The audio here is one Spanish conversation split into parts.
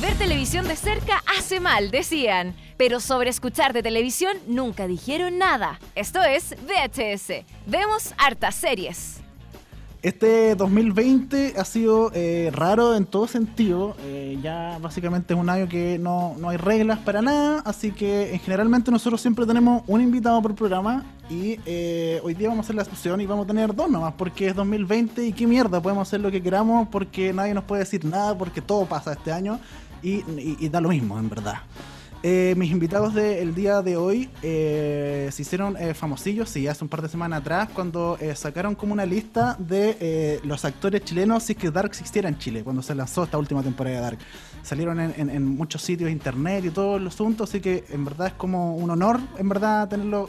Ver televisión de cerca hace mal, decían. Pero sobre escuchar de televisión nunca dijeron nada. Esto es VHS. Vemos hartas series. Este 2020 ha sido eh, raro en todo sentido. Eh, ya básicamente es un año que no, no hay reglas para nada. Así que en generalmente nosotros siempre tenemos un invitado por programa. Y eh, hoy día vamos a hacer la excepción y vamos a tener dos nomás. Porque es 2020 y qué mierda. Podemos hacer lo que queramos porque nadie nos puede decir nada. Porque todo pasa este año. Y da lo mismo, en verdad. Eh, mis invitados del día de hoy eh, se hicieron eh, famosillos, sí, hace un par de semanas atrás, cuando eh, sacaron como una lista de eh, los actores chilenos si es que Dark existiera en Chile, cuando se lanzó esta última temporada de Dark. Salieron en, muchos sitios internet y todo el asunto, así que en verdad es como un honor, en verdad, tenerlo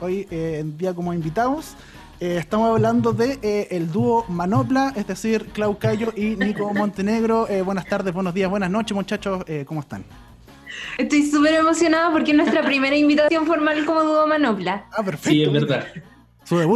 hoy en día como invitados. Estamos hablando de eh, el dúo Manopla, es decir, Clau Cayo y Nico Montenegro. Buenas tardes, buenos días, buenas noches, muchachos. ¿Cómo están? Estoy súper emocionada porque es nuestra primera invitación formal como dúo Manopla. Ah, perfecto. Sí, es verdad.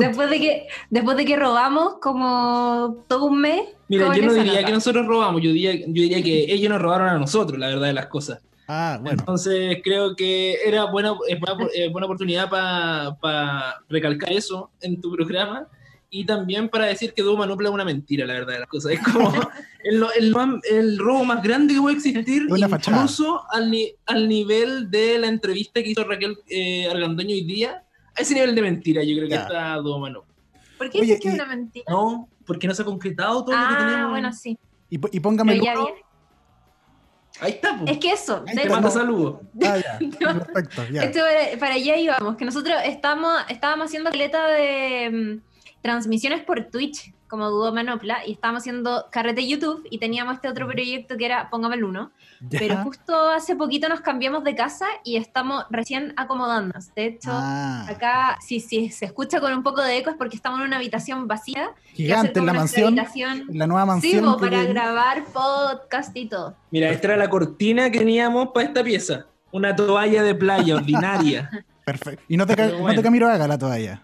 Después de que después de que robamos como todo un mes. Mira, yo no diría nota. que nosotros robamos, yo diría, yo diría que ellos nos robaron a nosotros, la verdad de las cosas. Ah, bueno. Entonces creo que era buena, buena, buena oportunidad para recalcar eso en tu programa y también para decir que Dúo Manopla es una mentira, la verdad de las cosas. Es como el, el más- el robo más grande que puede existir, incluso al, ni- al nivel de la entrevista que hizo Raquel eh, Argandoño hoy día. A ese nivel de mentira, yo creo que Ya. está Manopla. ¿Por qué Oye, dices que es y- una mentira? No, porque no se ha concretado todo lo que ah, tenemos. bueno, sí. Y, y póngame el. Ahí está. Es que eso, de Manda no. saludos. Ah, ya. Perfecto, ya. esto para, para allá íbamos, que nosotros estamos, estábamos haciendo caleta de mm, transmisiones por Twitch como dúo Manopla y estábamos haciendo carrete YouTube y teníamos este otro proyecto que era Póngame el Uno. Ya. Pero justo hace poquito nos cambiamos de casa y estamos recién acomodándonos. De hecho, Ah, acá, si si se escucha con un poco de eco, es porque estamos en una habitación vacía. gigante en la mansión. habitación. La nueva Sí, mansión. que para grabar podcast y todo. Mira, esta era la cortina que teníamos para esta pieza. Una toalla de playa ordinaria. Perfecto. Y no te, ca- Pero no bueno. te Camilo haga la toalla.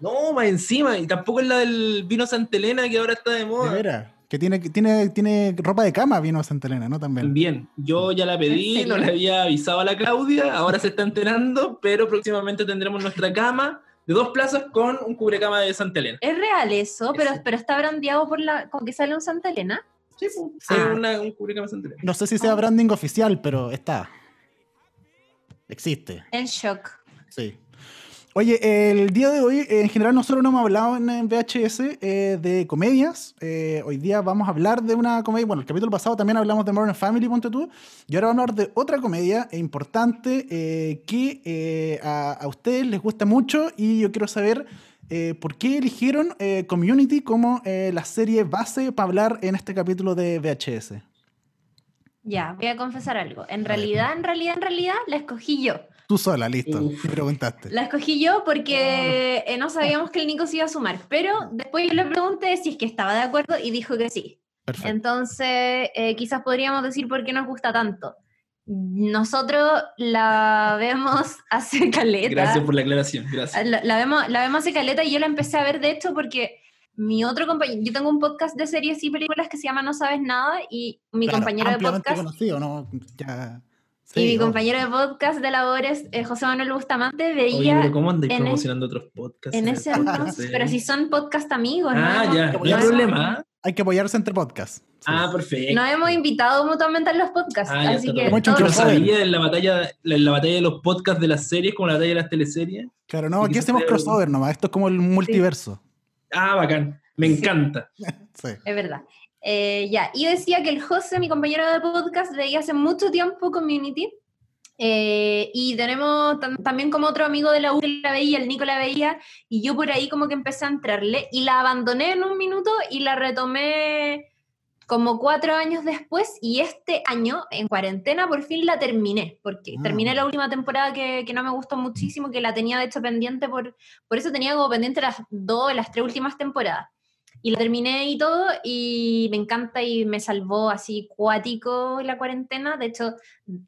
No, más encima. Y tampoco es la del vino Santa Elena que ahora está de De moda. veras. Que tiene, tiene, tiene ropa de cama, vino Santa Elena, ¿no? También. También. Yo ya la ¿En pedí, no le había avisado a la Claudia, ahora se está enterando, pero próximamente tendremos nuestra cama de dos plazas con un cubrecama de Santa Elena. Es real eso, pero, Sí. pero está brandeado por la. como que sale un Santa Elena. Sí, pues. Sí. es una- un cubrecama de Santa Elena. No sé si sea branding oficial, pero está. Existe. En shock. Sí. Oye, el día de hoy, en general, nosotros no hemos hablado en, VHS eh, de comedias. Eh, hoy día vamos a hablar de una comedia. Bueno, el capítulo pasado también hablamos de Modern Family, ponte tú. Y ahora vamos a hablar de otra comedia importante eh, que a, a ustedes les gusta mucho. Y yo quiero saber por qué eligieron Community como la serie base para hablar en este capítulo de VHS. Ya, voy a confesar algo. En realidad, en realidad, en realidad, la escogí yo. Tú sola, listo. Y preguntaste. La escogí yo porque eh, no sabíamos que el Nico se iba a sumar. Pero después yo le pregunté si es que estaba de acuerdo y dijo que sí. Perfecto. Entonces, eh, quizás podríamos decir por qué nos gusta tanto. Nosotros la vemos hace caleta. Gracias por la aclaración, gracias. La, la vemos, la vemos hace caleta y yo la empecé a ver, de hecho, porque mi otro compañero, yo tengo un podcast de series y películas que se llama No Sabes Nada y mi Claro, compañero de podcast conocido, ¿no? Ya. Y Sí, mi obvio. compañero de podcast de labores, eh, José Manuel Bustamante, Oye, veía pero ¿cómo andáis en promocionando otros podcasts? en el ese podcast entonces, de- pero si son podcast amigos, Ah, ¿no? ya, no hay problema. Hay que apoyarse entre podcasts. Sí. Ah, perfecto. Nos hemos invitado mutuamente en los podcasts, Ah, así que todos- crossover. sabía en la batalla, en la batalla de los podcasts de las series como la batalla de las teleseries. Claro, no, Y aquí que hacemos crossover nomás. Esto es como el multiverso. Ah, bacán. Me Sí. encanta. Sí. Es verdad. Eh, ya, yo decía que el José, mi compañero de podcast, veía hace mucho tiempo Community. eh, y tenemos tam- también como otro amigo de la U que la veía, el Nico la veía, y yo por ahí como que empecé a entrarle y la abandoné en un minuto y la retomé como cuatro años después y este año en cuarentena por fin la terminé, porque Ah. terminé la última temporada que, que no me gustó muchísimo, que la tenía de hecho pendiente, por, por eso tenía como pendiente las dos, las tres últimas temporadas. Y la terminé y todo, y me encanta y me salvó así cuático la cuarentena. De hecho,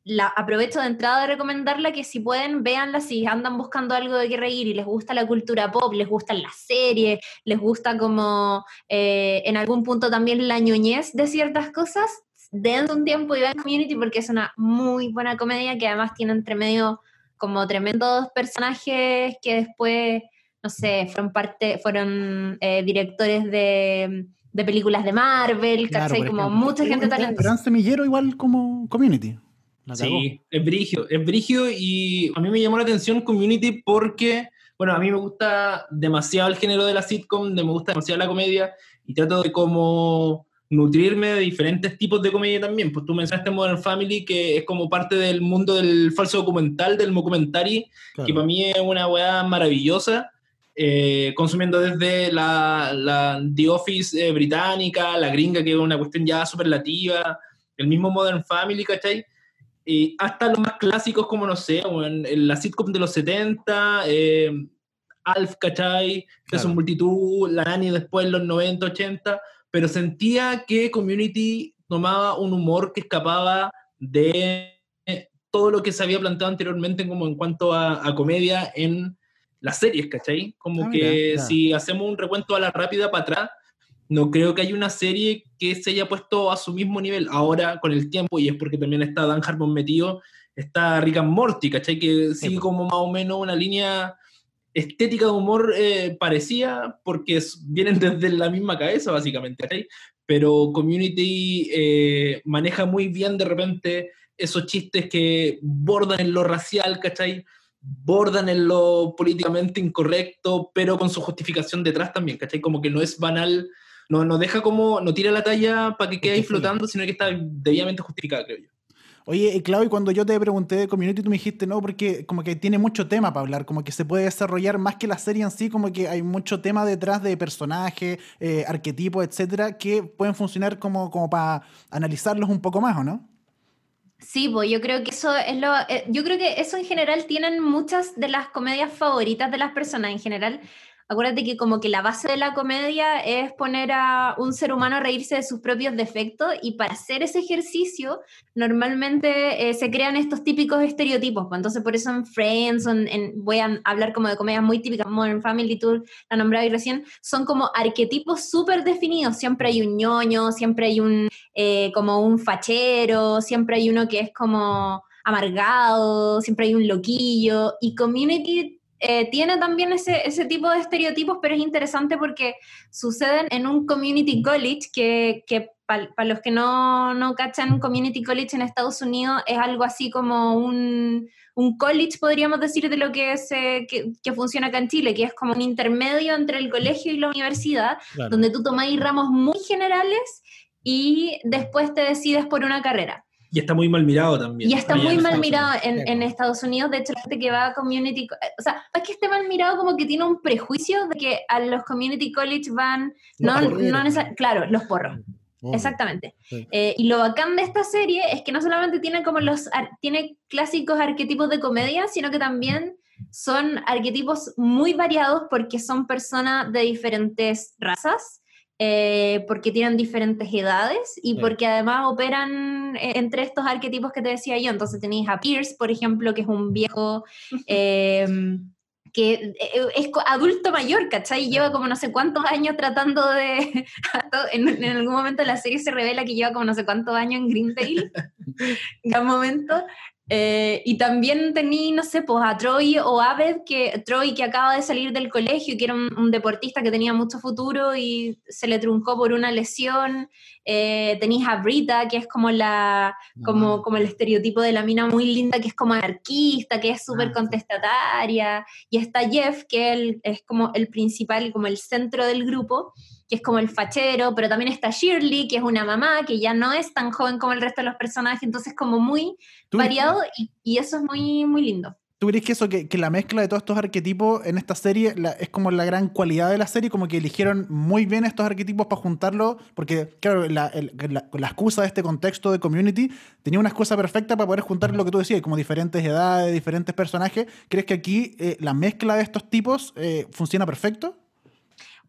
la, aprovecho de entrada de recomendarla que si pueden, véanla si andan buscando algo de qué reír y les gusta la cultura pop, les gustan las series, les gusta como eh, en algún punto también la ñoñez de ciertas cosas, dense un tiempo y vean Community porque es una muy buena comedia que además tiene entre medio como tremendos personajes que después no sé, fueron parte, fueron eh, directores de, de, películas de Marvel, ¿cachai? Como mucha gente talentosa. Gran semillero igual como Community. sí, es brigio, es brigio y a mí me llamó la atención Community porque, bueno, a mí me gusta demasiado el género de la sitcom, me gusta demasiado la comedia y trato de como nutrirme de diferentes tipos de comedia también. Pues tú mencionaste Modern Family, que es como parte del mundo del falso documental, del documentary, que para mí es una weá maravillosa. Eh, consumiendo desde la, la The Office eh, británica, la gringa, que es una cuestión ya superlativa, el mismo Modern Family, ¿cachai? Y hasta los más clásicos como, no sé, en, la sitcom de los 70, eh, Alf, ¿cachai? Que son multitud, la Nani después en los 90, 80, pero sentía que Community tomaba un humor que escapaba de todo lo que se había planteado anteriormente como en cuanto a, a comedia en las series, ¿cachai? Como ah, que si hacemos un recuento a la rápida para atrás, no creo que haya una serie que se haya puesto a su mismo nivel ahora con el tiempo, y es porque también está Dan Harmon metido, está Rick and Morty, ¿cachai? Que sigue como más o menos una línea estética de humor eh, parecida, porque vienen desde la misma cabeza, básicamente, ¿cachai? Pero Community eh, maneja muy bien de repente esos chistes que bordan en lo racial, ¿cachai? Bordan en lo políticamente incorrecto, pero con su justificación detrás también, ¿cachai? Como que no es banal, no, no deja como, no tira la talla para que quede ahí flotando, sino que está debidamente justificada, creo yo. Oye, eh, Claudio, cuando yo te pregunté de Community, tú me dijiste, no, porque como que tiene mucho tema para hablar, como que se puede desarrollar más que la serie en sí, como que hay mucho tema detrás de personajes, eh, arquetipos, etcétera, que pueden funcionar como, como para analizarlos un poco más, ¿o no? Sí, pues yo creo que eso es lo. Eh, yo creo que eso en general tienen muchas de las comedias favoritas de las personas en general acuérdate que como que la base de la comedia es poner a un ser humano a reírse de sus propios defectos y para hacer ese ejercicio normalmente eh, se crean estos típicos estereotipos. Pues. Entonces por eso en Friends, en, voy a hablar como de comedias muy típicas, Modern Family, tú la nombraba recién, son como arquetipos súper definidos. Siempre hay un ñoño, siempre hay un eh, como un fachero, siempre hay uno que es como amargado, siempre hay un loquillo y Community eh, tiene también ese, ese, tipo de estereotipos, pero es interesante porque suceden en un community college que, que para los que no, no cachan, community college en Estados Unidos es algo así como un, un college, podríamos decir, de lo que, se, que, que, funciona acá en Chile, que es como un intermedio entre el colegio y la universidad, donde tú tomáis ramos muy generales y después te decides por una carrera. Y está muy mal mirado también. Y está muy mal mirado en, en, Estados Unidos. De hecho, la gente que va a community. O sea, es que esté mal mirado como que tiene un prejuicio de que a los community college van. no, no Claro, los porros. Exactamente. Eh, y lo bacán de esta serie es que no solamente tiene como los. Tiene clásicos arquetipos de comedia, sino que también son arquetipos muy variados porque son personas de diferentes razas eh, porque tienen diferentes edades y porque además operan eh, entre estos arquetipos que te decía yo. Entonces tenéis a Pierce, por ejemplo, que es un viejo em, que eh, es adulto mayor, ¿cachai? Lleva como no sé cuántos años tratando de... en, en, algún momento de la serie se revela que lleva como no sé cuántos años en Greendale. en un momento. Eh, y también tenía, no sé, pues a Troy o Abed, que Troy que acaba de salir del colegio, que era un, deportista que tenía mucho futuro y se le truncó por una lesión. Eh, tenéis a Brita, que es como, la, como, como el estereotipo de la mina muy linda, que es como anarquista, que es súper ah, contestataria. Y está Jeff, que él es como el principal, como el centro del grupo que es como el fachero, pero también está Shirley, que es una mamá que ya no es tan joven como el resto de los personajes, entonces como muy variado y, eso es muy, muy lindo. ¿Tú crees que eso, que, que, la mezcla de todos estos arquetipos en esta serie es como la gran cualidad de la serie, como que eligieron muy bien estos arquetipos para juntarlos? Porque, claro, la, la, excusa de este contexto de community tenía una excusa perfecta para poder juntar lo que tú decías, como diferentes edades, diferentes personajes. ¿Crees que aquí eh, la mezcla de estos tipos eh, funciona perfecto?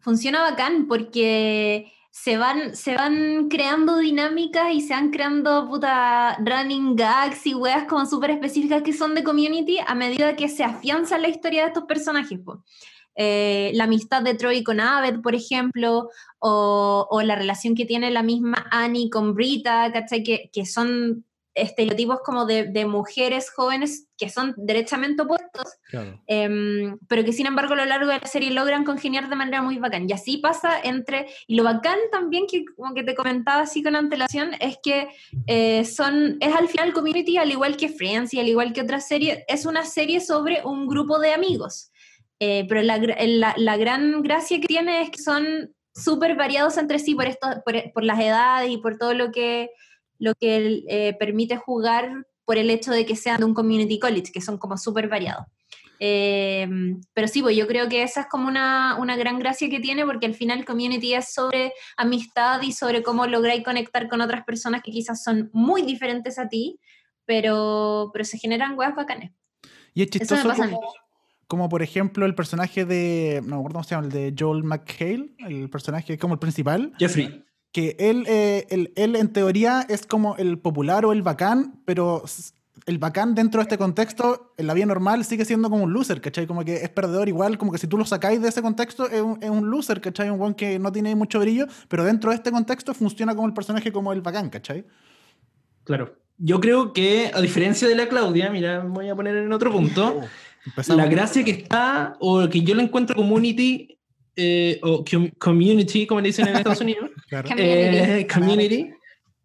Funciona bacán porque se van, se van creando dinámicas y se van creando puta running gags y weas como súper específicas que son de community a medida que se afianza la historia de estos personajes. Eh, la amistad de Troy con Abed, por ejemplo, o, la relación que tiene la misma Annie con Brita, ¿cachai? Que son estereotipos como de, de, mujeres jóvenes que son derechamente opuestos, eh, pero que sin embargo a lo largo de la serie logran congeniar de manera muy bacán. Y así pasa entre, y lo bacán también que como que te comentaba así con antelación, es que eh, son, es al final Community, al igual que Friends y al igual que otras series, es una serie sobre un grupo de amigos. Eh, pero la, la, la, gran gracia que tiene es que son súper variados entre sí por, esto, por, por las edades y por todo lo que lo que eh, permite jugar por el hecho de que sean de un community college, que son como súper variados. Eh, pero sí, pues yo creo que esa es como una, una, gran gracia que tiene, porque al final el community es sobre amistad y sobre cómo lograr conectar con otras personas que quizás son muy diferentes a ti, pero, pero se generan weas bacanes. Y es chistoso como, como, por ejemplo el personaje de, no me acuerdo cómo se llama, el de Joel McHale, el personaje como el principal. Jeffrey que él, eh, él, él, en teoría es como el popular o el bacán, pero el bacán dentro de este contexto, en la vida normal, sigue siendo como un loser, ¿cachai? Como que es perdedor igual, como que si tú lo sacáis de ese contexto, es un, es un loser, ¿cachai? Un buen que no tiene mucho brillo, pero dentro de este contexto funciona como el personaje como el bacán, ¿cachai? Claro. Yo creo que, a diferencia de la Claudia, mira, voy a poner en otro punto, oh, la gracia que está, o que yo le encuentro community, eh, o community, como le dicen en Estados Unidos, claro. eh, community,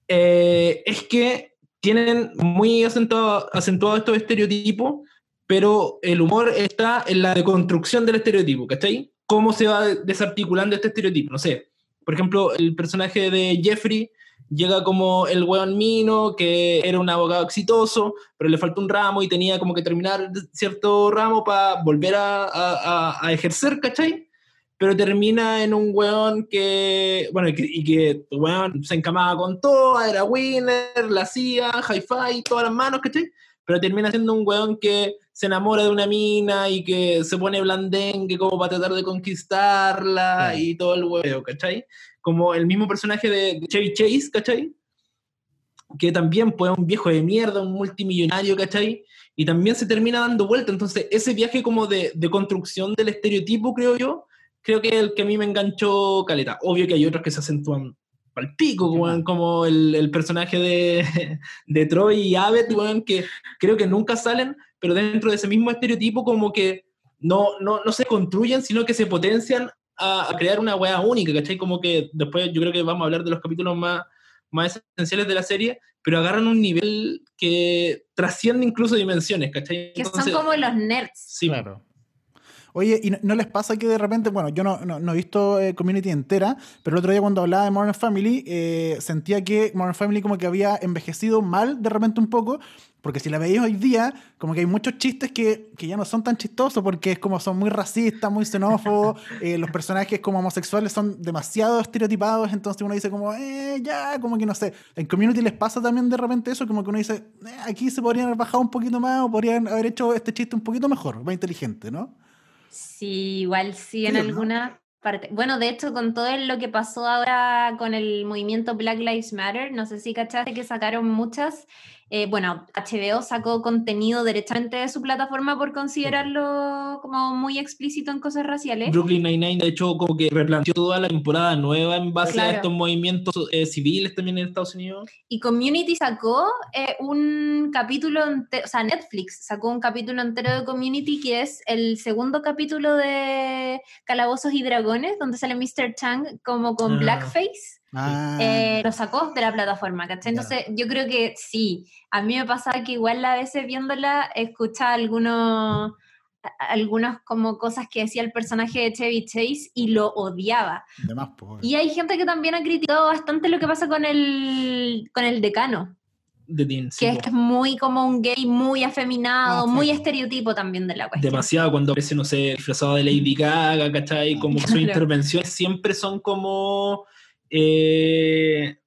eh, es que tienen muy acentuado, acentuado estos estereotipos, pero el humor está en la deconstrucción del estereotipo, ¿cachai? ¿Cómo se va desarticulando este estereotipo? No sé. Por ejemplo, el personaje de Jeffrey llega como el weón mino, que era un abogado exitoso, pero le falta un ramo y tenía como que terminar cierto ramo para volver a, a, a ejercer, ¿cachai? Pero termina en un weón que, bueno, y que, y que weón se encamaba con todo, era winner, la hacía, hi-fi, todas las manos, ¿cachai? Pero termina siendo un weón que se enamora de una mina y que se pone blandengue como para tratar de conquistarla y todo el weón, ¿cachai? Como el mismo personaje de Chevy Chase, ¿cachai? Que también fue un viejo de mierda, un multimillonario, ¿cachai? Y también se termina dando vuelta. Entonces, ese viaje como de, de construcción del estereotipo, creo yo, creo que el que a mí me enganchó caleta. Obvio que hay otros que se acentúan al pico, como el, el, personaje de, de Troy y Abed, que creo que nunca salen, pero dentro de ese mismo estereotipo como que no, no, no se construyen, sino que se potencian a, a crear una weá única, ¿cachai? Como que después yo creo que vamos a hablar de los capítulos más, más esenciales de la serie, pero agarran un nivel que trasciende incluso dimensiones, ¿cachai? Entonces, que son como los nerds. Sí, claro. Oye, ¿y no, les pasa que de repente, bueno, yo no, no, no he visto eh, Community entera, pero el otro día cuando hablaba de Modern Family, eh, sentía que Modern Family como que había envejecido mal de repente un poco, porque si la veis hoy día, como que hay muchos chistes que, que, ya no son tan chistosos porque es como son muy racistas, muy xenófobos, eh, los personajes como homosexuales son demasiado estereotipados, entonces uno dice como, eh, ya, como que no sé. En Community les pasa también de repente eso, como que uno dice, eh, aquí se podrían haber bajado un poquito más o podrían haber hecho este chiste un poquito mejor, más inteligente, ¿no? Sí, igual sí, en alguna parte. Bueno, de hecho, con todo lo que pasó ahora con el movimiento Black Lives Matter, no sé si cachaste que sacaron muchas eh, bueno, HBO sacó contenido directamente de su plataforma por considerarlo como muy explícito en cosas raciales. Brooklyn Nine-Nine, de hecho, como que replanteó toda la temporada nueva en base claro. a estos movimientos eh, civiles también en Estados Unidos. Y Community sacó eh, un capítulo, o sea, Netflix sacó un capítulo entero de Community que es el segundo capítulo de Calabozos y Dragones, donde sale Mr. Chang como con ah. blackface. Ah. Eh, lo sacó de la plataforma, ¿cachai? Entonces yeah. yo creo que sí, a mí me pasaba que igual a veces viéndola escuchaba algunos algunas como cosas que decía el personaje de Chevy Chase y lo odiaba. Más, y hay gente que también ha criticado bastante lo que pasa con el, con el decano. De Dean, sí, que es muy como un gay muy afeminado, ah, muy sí. estereotipo también de la cuestión. Demasiado cuando aparece, no sé, disfrazado de Lady Gaga, ¿cachai? Como claro. sus intervenciones siempre son como eh,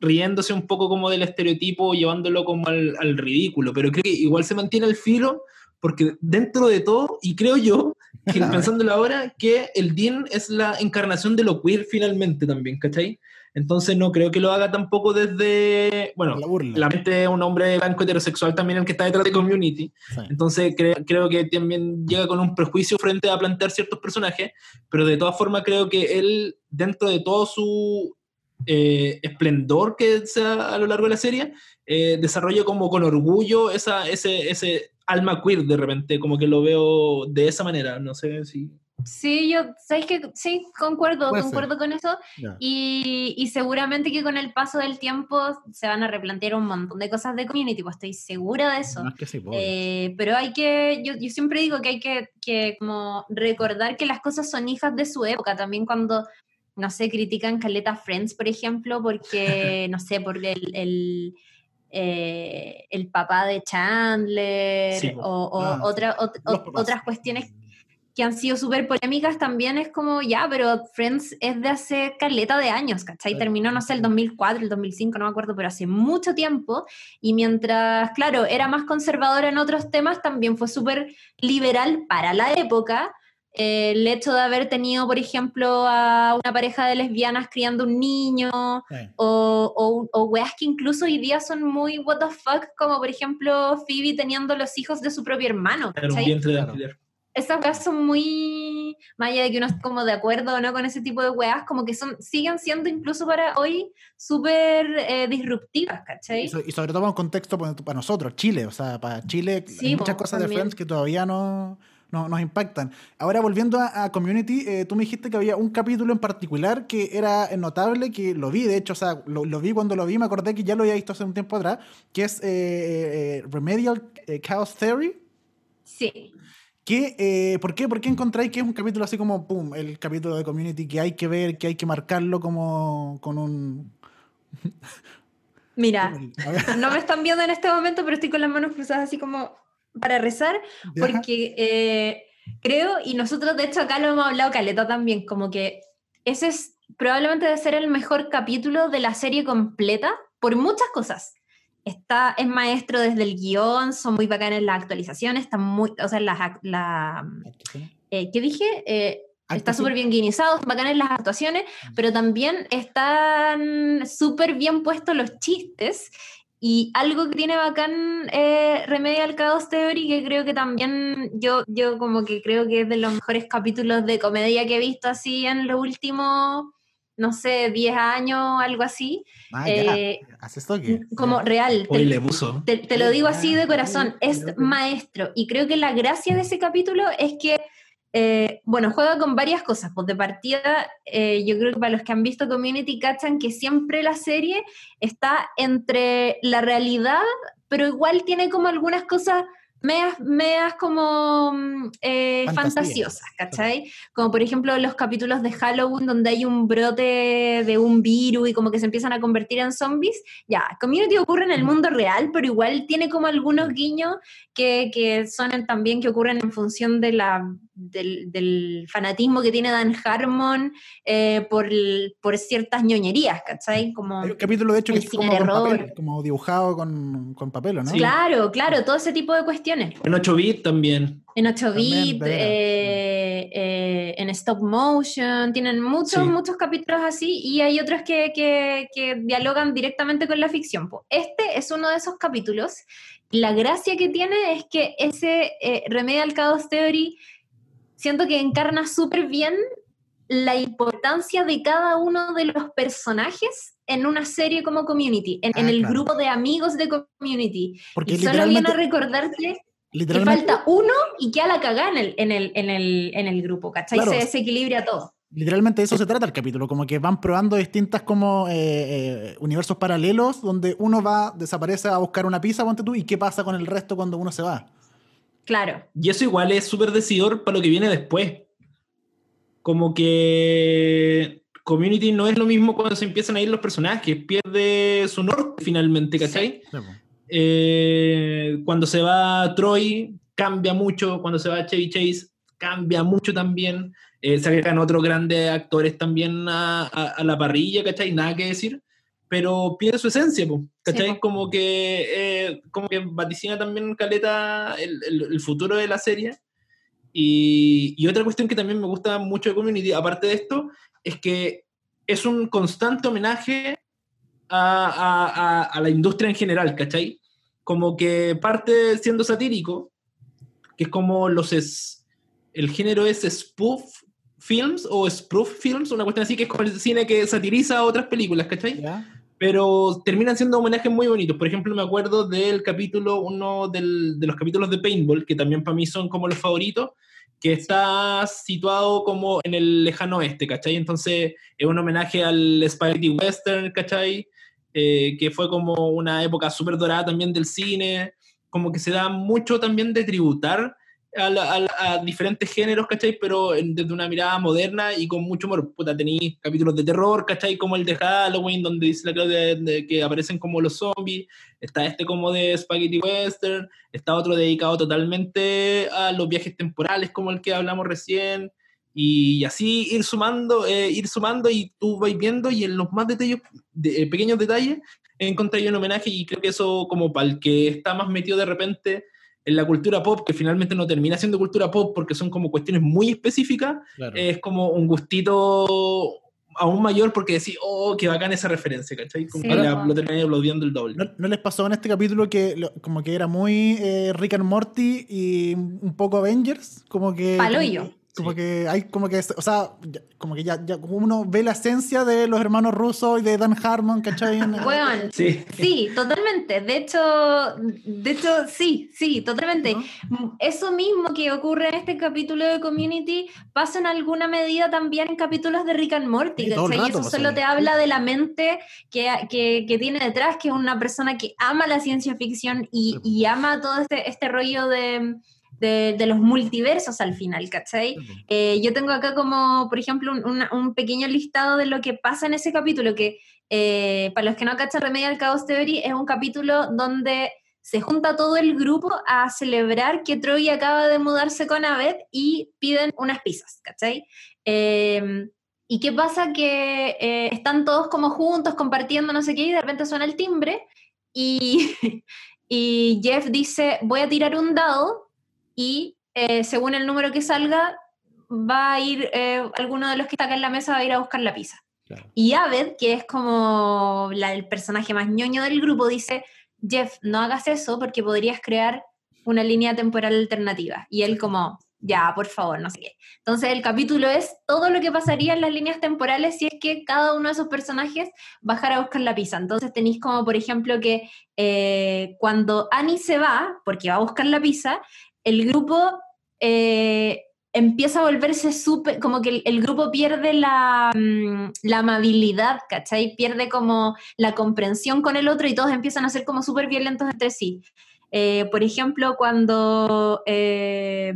riéndose un poco como del estereotipo, llevándolo como al, al, ridículo, pero creo que igual se mantiene el filo, porque dentro de todo, y creo yo que, pensándolo ahora, que el Dean es la encarnación de lo queer finalmente también, ¿cachai? Entonces no creo que lo haga tampoco desde, bueno, la, mente es un hombre blanco heterosexual también el que está detrás de Community. Entonces creo que también llega con un prejuicio frente a plantear ciertos personajes, pero de todas formas creo que él, dentro de todo su eh, esplendor que sea a lo largo de la serie, eh, desarrolla como con orgullo esa, ese, ese alma queer de repente, como que lo veo de esa manera, no sé si... Sí, yo, ¿sabes que Sí, concuerdo, concuerdo con eso. Y, y, seguramente que con el paso del tiempo se van a replantear un montón de cosas de community, pues estoy segura de eso. eh, pero hay que, yo, yo, siempre digo que hay que, que como recordar que las cosas son hijas de su época, también cuando, no sé, critican Caleta Friends, por ejemplo, porque, no sé, por el, el eh, el papá de Chandler o, ah, otras cuestiones que han sido súper polémicas también es como, ya, pero Friends es de hace caleta de años, ¿cachai? Terminó, no sé, el 2004, el 2005, no me acuerdo, pero hace mucho tiempo. Y mientras, claro, era más conservadora en otros temas, también fue súper liberal para la época. Eh, el hecho de haber tenido, por ejemplo, a una pareja de lesbianas criando un niño, o, o, weas que incluso hoy día son muy what the fuck, como por ejemplo Phoebe teniendo los hijos de su propio hermano. ¿cachai? Esas weas son muy, más allá de que uno es como de acuerdo o no con ese tipo de weas, como que son, siguen siendo incluso para hoy súper eh, disruptivas, ¿cachai? Y, sobre todo un contexto para nosotros, Chile, o sea, para Chile hay muchas cosas de Friends que todavía no, no, nos impactan. Ahora, volviendo a, Community, eh, tú me dijiste que había un capítulo en particular que era notable, que lo vi, de hecho, o sea, lo, lo vi cuando lo vi, me acordé que ya lo había visto hace un tiempo atrás, que es eh, Remedial Chaos Theory. Sí. ¿Qué, eh, ¿por, qué, ¿Por qué encontráis que es un capítulo así como, pum, el capítulo de Community que hay que ver, que hay que marcarlo como con un... Mira, no me están viendo en este momento, pero estoy con las manos cruzadas así como para rezar, porque eh, creo, y nosotros de hecho acá lo hemos hablado Caleta también, como que ese es probablemente debe ser el mejor capítulo de la serie completa por muchas cosas está, es maestro desde el guion, son muy bacanas las actualizaciones, están muy, o sea, las, la, eh, ¿qué dije? Eh, está súper bien guionizado, son bacanas las actuaciones, mm. pero también están súper bien puestos los chistes. Y algo que tiene bacán eh, Remedial Chaos Theory, que creo que también yo, yo como que creo que es de los mejores capítulos de comedia que he visto así en los últimos no sé, 10 años, algo así. Ah, eh, esto Como real. Te, te, lo digo así de corazón, es maestro. Y creo que la gracia de ese capítulo es que, eh, bueno, juega con varias cosas. Pues de partida, eh, yo creo que para los que han visto Community cachan que siempre la serie está entre la realidad, pero igual tiene como algunas cosas meas, meas como mm, eh, fantasiosas, ¿cachai? Como por ejemplo los capítulos de Halloween donde hay un brote de un virus y como que se empiezan a convertir en zombies. Ya, Community ocurre en el mm. mundo real, pero igual tiene como algunos guiños que, que son también que ocurren en función de la, del, fanatismo que tiene Dan Harmon eh, por, por, ciertas ñoñerías, ¿cachai? Como Hay un capítulo de hecho que es como, papel, como dibujado con, con papel, ¿no? Claro, claro, todo ese tipo de cuestiones. En 8 bit también. En 8 bit, eh, eh, en stop motion, tienen muchos, muchos capítulos así y hay otros que, que, que dialogan directamente con la ficción. Este es uno de esos capítulos. La gracia que tiene es que ese Remedial Chaos Theory siento que encarna súper bien la importancia de cada uno de los personajes en una serie como Community, en, ah, el grupo de amigos de Community. Porque y solo viene a recordarte que falta uno y que a la cagada en el, en el, en el, en el grupo, ¿cachai? Se desequilibra todo. Literalmente eso se trata el capítulo, como que van probando distintas como eh, eh, universos paralelos donde uno va, desaparece a buscar una pizza, ponte tú, y qué pasa con el resto cuando uno se va. Claro. Y eso igual es súper decidor para lo que viene después. Como que Community no es lo mismo cuando se empiezan a ir los personajes, pierde su norte finalmente, ¿cachai? Eh, cuando se va Troy, cambia mucho, cuando se va Chevy Chase, cambia mucho también. Eh, se agregan otros grandes actores también a, a, la parrilla, ¿cachai? Nada que decir pero pierde su esencia, ¿cachai? como, que, eh, como que vaticina también Caleta el, el, futuro de la serie. Y, y otra cuestión que también me gusta mucho de Community, aparte de esto, es que es un constante homenaje a, a- a- a la industria en general, ¿cachai? Como que parte siendo satírico, que es como los... Es, el género es spoof films o spoof films, una cuestión así que es como el cine que satiriza a otras películas, ¿cachai? Pero terminan siendo homenajes muy bonitos. Por ejemplo, me acuerdo del capítulo, uno del- de los capítulos de Paintball, que también para mí son como los favoritos, que está situado como en el lejano oeste, ¿cachai? Entonces es un homenaje al Spaghetti Western, ¿cachai? Eh, que fue como una época súper dorada también del cine, como que se da mucho también de tributar a, la- a la- a diferentes géneros, ¿cachai? Pero en- desde una mirada moderna y con mucho humor. Puta, tenéis capítulos de terror, ¿cachai? Como el de Halloween, donde dice la Claudia de- de que aparecen como los zombies. Está este como de Spaghetti Western. Está otro dedicado totalmente a los viajes temporales, como el que hablamos recién. Y así ir sumando, eh, ir sumando y tú vas viendo y en los más detalles, de- eh, pequeños detalles, encontré un homenaje y creo que eso como para el que está más metido de repente en la cultura pop, que finalmente no termina siendo cultura pop porque son como cuestiones muy específicas, Claro. es como un gustito aún mayor porque decís, oh, qué bacán esa referencia, ¿cachai? Como Sí, que la- po. lo terminé aplaudiendo el doble. ¿No, no les pasó en este capítulo que lo- como que era muy eh, Rick and Morty y un poco Avengers? Como que... Paloyo. Como Sí. que hay como que, o sea, ya- como que ya, ya como uno ve la esencia de los hermanos rusos y de Dan Harmon, ¿cachai? En- Weón, Sí. Sí, totalmente. De hecho, de hecho, sí, sí, totalmente. ¿no? Eso mismo que ocurre en este capítulo de Community pasa en alguna medida también en capítulos de Rick and Morty, ¿cachai? Y eso solo te habla de la mente que, que, que tiene detrás, que es una persona que ama la ciencia ficción y, y ama todo este, este rollo de, de, de los multiversos al final, ¿cachai? Eh, yo tengo acá como, por ejemplo, un pequeño listado de lo que pasa en ese capítulo, que eh, para los que no cachan Remedio al Caos Theory, es un capítulo donde se junta todo el grupo a celebrar que Troy acaba de mudarse con Abed y piden unas pizzas, ¿cachai? Eh, ¿Y qué pasa? Que eh, están todos como juntos compartiendo no sé qué y de repente suena el timbre y, y Jeff dice, voy a tirar un dado y eh, según el número que salga, va a ir, eh, alguno de los que está acá en la mesa va a ir a buscar la pizza. Claro. Y Abed, que es como la- el personaje más ñoño del grupo, dice, Jeff, no hagas eso porque podrías crear una línea temporal alternativa. Y él como, ya, por favor, no sé qué. Entonces el capítulo es todo lo que pasaría en las líneas temporales si es que cada uno de esos personajes bajara a buscar la pizza. Entonces tenéis como, por ejemplo, que eh, cuando Annie se va, porque va a buscar la pizza, el grupo eh, empieza a volverse súper, como que el, el grupo pierde la, mm, la amabilidad, ¿cachai? Pierde como la comprensión con el otro y todos empiezan a ser como súper violentos entre sí. Eh, por ejemplo, cuando eh,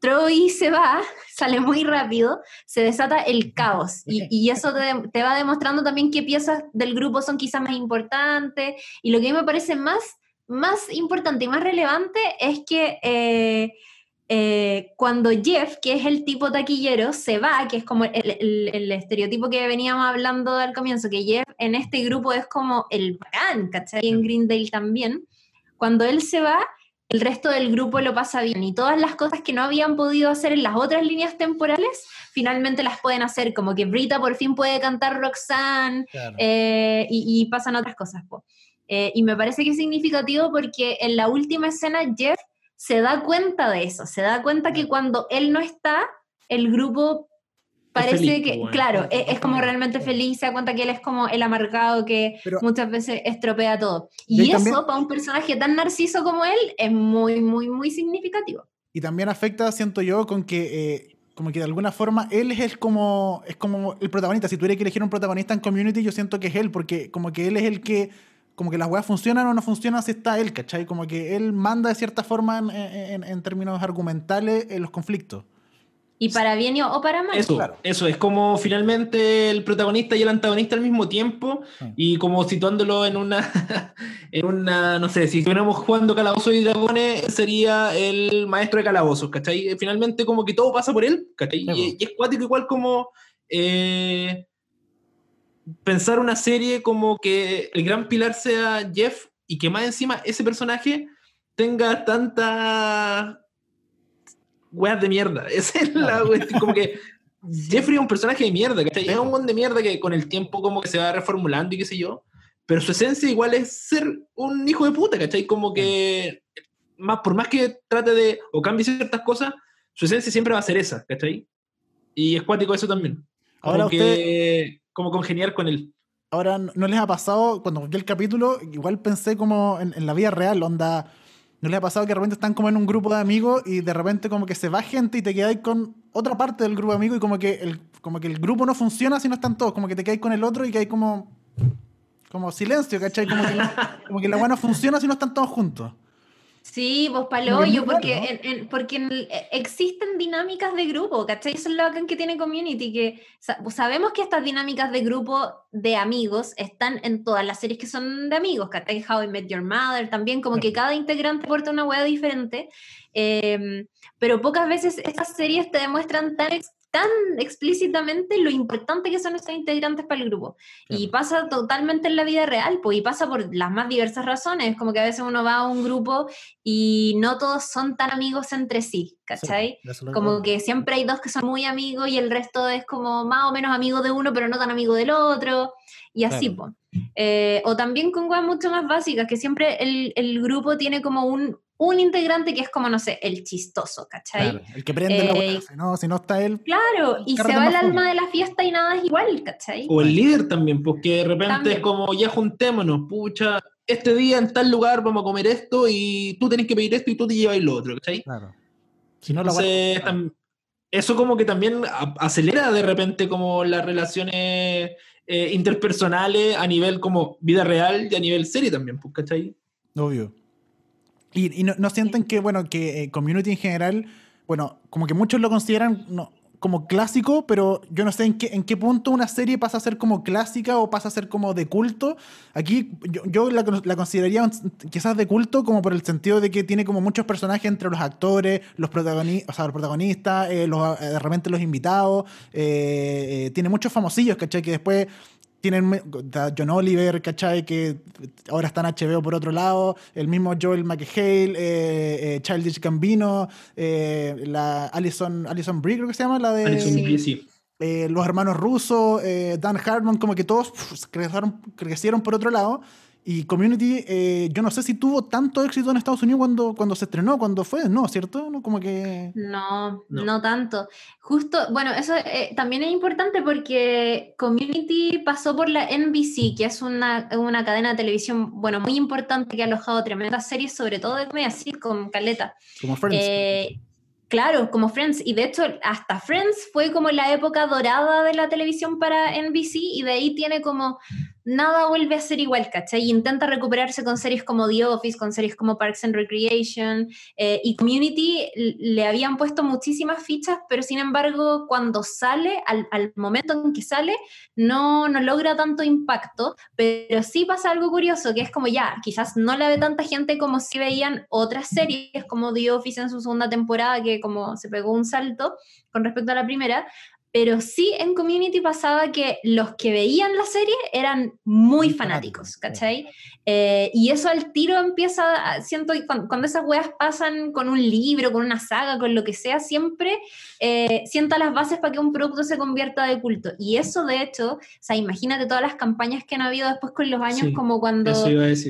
Troy se va, sale muy rápido, se desata el caos y, y eso te, te va demostrando también qué piezas del grupo son quizás más importantes y lo que a mí me parece más, más importante y más relevante es que eh, eh, cuando Jeff, que es el tipo taquillero, se va, que es como el, el- el estereotipo que veníamos hablando al comienzo, que Jeff en este grupo es como el bacán, ¿cachai? En Greendale también. Cuando él se va, el resto del grupo lo pasa bien y todas las cosas que no habían podido hacer en las otras líneas temporales, finalmente las pueden hacer, como que Brita por fin puede cantar Roxanne, Claro. eh, y, y pasan otras cosas. po. Eh, y me parece que es significativo porque en la última escena Jeff se da cuenta de eso, se da cuenta que cuando él no está, el grupo parece feliz, que, po, bueno. claro, es, es como realmente feliz, se da cuenta que él es como el amargado que Pero- muchas veces estropea todo. Y Y eso, también- para un personaje tan narciso como él, es muy, muy, muy significativo. Y también afecta, siento yo, con que eh, como que de alguna forma él es el como es como el protagonista. Si tuviera que elegir un protagonista en Community, yo siento que es él, porque como que él es el que como que las weas funcionan o no funcionan si está él, ¿cachai? Como que él manda de cierta forma en, en- en términos argumentales en los conflictos. Y para bien o para mal. Eso, Claro. eso es como finalmente el protagonista y el antagonista al mismo tiempo Sí. y como situándolo en una, en una, no sé, si estuviéramos jugando Calabozos y Dragones sería el maestro de calabozos, ¿cachai? Finalmente como que todo pasa por él, ¿cachai? Sí, po. Y, y es cuático igual como eh, pensar una serie como que el gran pilar sea Jeff y que más encima ese personaje tenga tanta weas de mierda. Esa es la cuestión, como que Jeffrey es un personaje de mierda, ¿cachai? Es un buen de mierda que con el tiempo como que se va reformulando y qué sé yo, pero su esencia igual es ser un hijo de puta, ¿cachai? Como que, más, por más que trate de, o cambie ciertas cosas, su esencia siempre va a ser esa, ¿cachai? Y es cuático eso también. Ahora que, como congeniar con él. Ahora, ¿no les ha pasado, cuando vi el capítulo, igual pensé como en, la vida real, onda, ¿no les ha pasado que de repente están como en un grupo de amigos y de repente como que se va gente y te quedáis con otra parte del grupo de amigos y como que el, como que el grupo no funciona si no están todos, como que te quedáis con el otro y que hay como, como silencio, ¿cachai? Como que, como que la no funciona si no están todos juntos. Sí, vos muy porque, raro, ¿no? en- en- porque en el- eh, existen dinámicas de grupo, ¿cachai? Eso es lo que tiene Community, que sa- sabemos que estas dinámicas de grupo de amigos están en todas las series que son de amigos, ¿cachai? How I Met Your Mother, también como que cada integrante aporta una hueá diferente, em, pero pocas veces estas series te demuestran tan, ex- tan explícitamente lo importante que son estos integrantes para el grupo. Y pasa totalmente en la vida real, pues, y pasa por las más diversas razones, como que a veces uno va a un grupo y no todos son tan amigos entre sí, ¿cachai? Lo Como que siempre hay dos que son muy amigos y el resto es como más o menos amigo de uno, pero no tan amigo del otro, y así, Claro. pues. Eh, o también con cosas mucho más básicas, que siempre el, el grupo tiene como un, un integrante que es como, no sé, el chistoso, ¿cachai? Claro, el que prende la Eh, weá, si no, si no está él. Claro, y se va el alma de la fiesta y nada es igual, ¿cachai? O el líder también, porque de repente También. es como, ya juntémonos, pucha, este día en tal lugar vamos a comer esto y tú tenés que pedir esto y tú te llevas lo otro, ¿cachai? Claro. Si no, la Entonces, tam- eso como que también a- acelera de repente como las relaciones eh, interpersonales a nivel como vida real y a nivel serie también, pues, ¿cachai? Obvio. Y, y no, no sienten que, bueno, que eh, Community en general, bueno, como que muchos lo consideran no, como clásico, pero yo no sé en qué, en qué punto una serie pasa a ser como clásica o pasa a ser como de culto. Aquí yo, yo la, consideraría quizás de culto como por el sentido de que tiene como muchos personajes entre los actores, los, protagoni o sea, los protagonistas, eh, los, eh, de repente los invitados, eh, tiene muchos famosillos, ¿cachai? Que después tienen John Oliver, ¿cachai? Que ahora está en HBO por otro lado, el mismo Joel McHale, eh, eh, Childish Gambino, eh, la Alison, Alison Brie, creo que se llama, la de Alison Sí. Brie, sí. eh, los hermanos rusos, eh, Dan Harmon, como que todos pf, crecieron, crecieron por otro lado. Y Community, eh, yo no sé si tuvo tanto éxito en Estados Unidos cuando, cuando se estrenó, cuando fue, ¿no? ¿Cierto? ¿No? Como que... No, No. no, tanto. Justo, bueno, eso eh, también es importante porque Community pasó por la NBC, que es una, una cadena de televisión, bueno, muy importante que ha alojado tremendas series, sobre todo de comedia, así con Caleta. Como Friends. Eh, claro, como Friends, y de hecho hasta Friends fue como la época dorada de la televisión para NBC, y de ahí tiene como nada vuelve a ser igual, ¿cachai? Y intenta recuperarse con series como The Office, con series como Parks and Recreation, eh, y Community le habían puesto muchísimas fichas, pero sin embargo, cuando sale, al, al momento en que sale, no, no logra tanto impacto, pero sí pasa algo curioso, que es como ya, quizás no la ve tanta gente como si veían otras series, como The Office en su segunda temporada, que como se pegó un salto con respecto a la primera, pero sí en Community pasaba que los que veían la serie eran muy fanáticos, ¿cachai? Eh, y eso al tiro empieza, siento cuando, cuando esas weas pasan con un libro, con una saga, con lo que sea, siempre eh, sienta las bases para que un producto se convierta de culto. Y eso de hecho, o sea, imagínate todas las campañas que han habido después con los años, Sí, como cuando...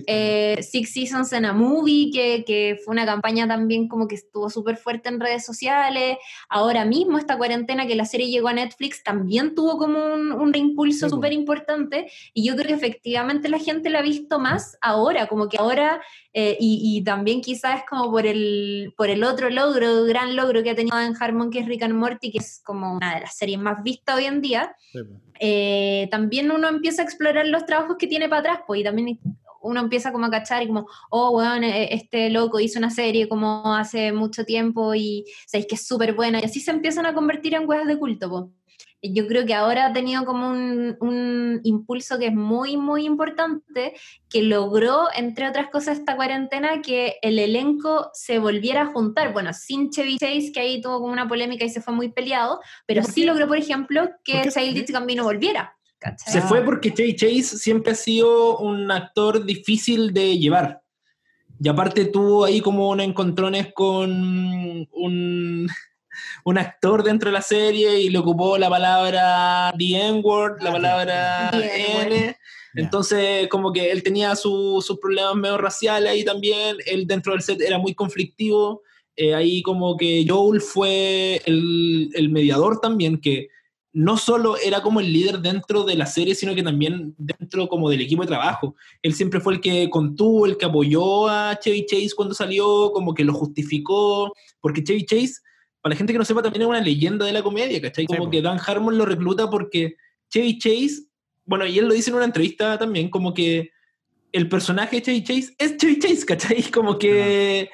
Eh, Six Seasons in a Movie, que, que fue una campaña también como que estuvo súper fuerte en redes sociales. Ahora mismo esta cuarentena que la serie llegó a Netflix también tuvo como un, un reimpulso Sí, po. súper importante y yo creo que efectivamente la gente la ha visto más ahora, como que ahora, eh, y, y también quizás es como por el, por el otro logro, gran logro que ha tenido Dan Harmon, que es Rick and Morty, que es como una de las series más vistas hoy en día Sí, eh, también uno empieza a explorar los trabajos que tiene para atrás, pues, y también uno empieza como a cachar y como, oh, weón, eh, este loco hizo una serie como hace mucho tiempo y sabéis que es súper buena, y así se empiezan a convertir en weas de culto, pues. Yo creo que ahora ha tenido como un, un impulso que es muy, muy importante, que logró, entre otras cosas, esta cuarentena, que el elenco se volviera a juntar. Bueno, sin Chevy Chase, que ahí tuvo como una polémica y se fue muy peleado, pero sí logró, por ejemplo, ¿Por que Childish Gambino volviera. ¿Cachai? Se fue porque Jay Chase siempre ha sido un actor difícil de llevar. Y aparte tuvo ahí como unos encontrones con un, un actor dentro de la serie y le ocupó la palabra the N-word, la Ah, palabra. N. Entonces, como que él tenía su- sus problemas medio raciales ahí también. Él dentro del set era muy conflictivo. Eh, ahí como que Joel fue el, el mediador también, que no solo era como el líder dentro de la serie, sino que también dentro como del equipo de trabajo. Él siempre fue el que contuvo, el que apoyó a Chevy Chase cuando salió, como que lo justificó, porque Chevy Chase, para la gente que no sepa, también es una leyenda de la comedia, ¿cachai? Sí, Como po. que Dan Harmon lo recluta porque Chevy Chase, bueno, y él lo dice en una entrevista también, como que el personaje de Chevy Chase es Chevy Chase, ¿cachai? Como que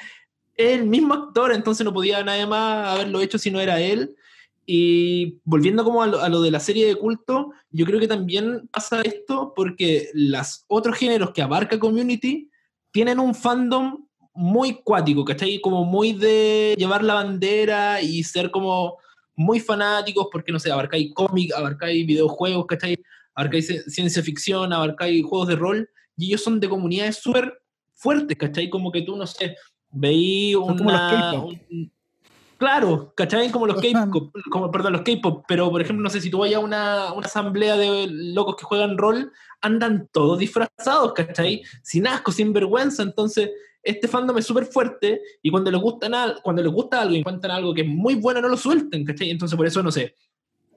es el mismo actor, entonces no podía nadie más haberlo hecho si no era él. Y volviendo como a lo, a lo de la serie de culto, yo creo que también pasa esto porque los otros géneros que abarca Community tienen un fandom muy cuático, ¿cachai? Como muy de llevar la bandera y ser como muy fanáticos porque, no sé, abarcáis cómic, abarcáis videojuegos, ¿cachai? Abarcáis ci- ciencia ficción, abarcáis juegos de rol y ellos son de comunidades súper fuertes, ¿cachai? Como que tú, no sé, veí Son como los una... Claro, ¿cachai? Como los. K-pop, como, perdón, los K-pop, pero por ejemplo, no sé, si tú vayas a una, una asamblea de locos que juegan rol, andan todos disfrazados, ¿cachai? Sin asco, sin vergüenza, entonces este fandom es súper fuerte y cuando les, gusta cuando les gusta algo y encuentran algo que es muy bueno, no lo suelten, ¿cachai? Entonces por eso, no sé,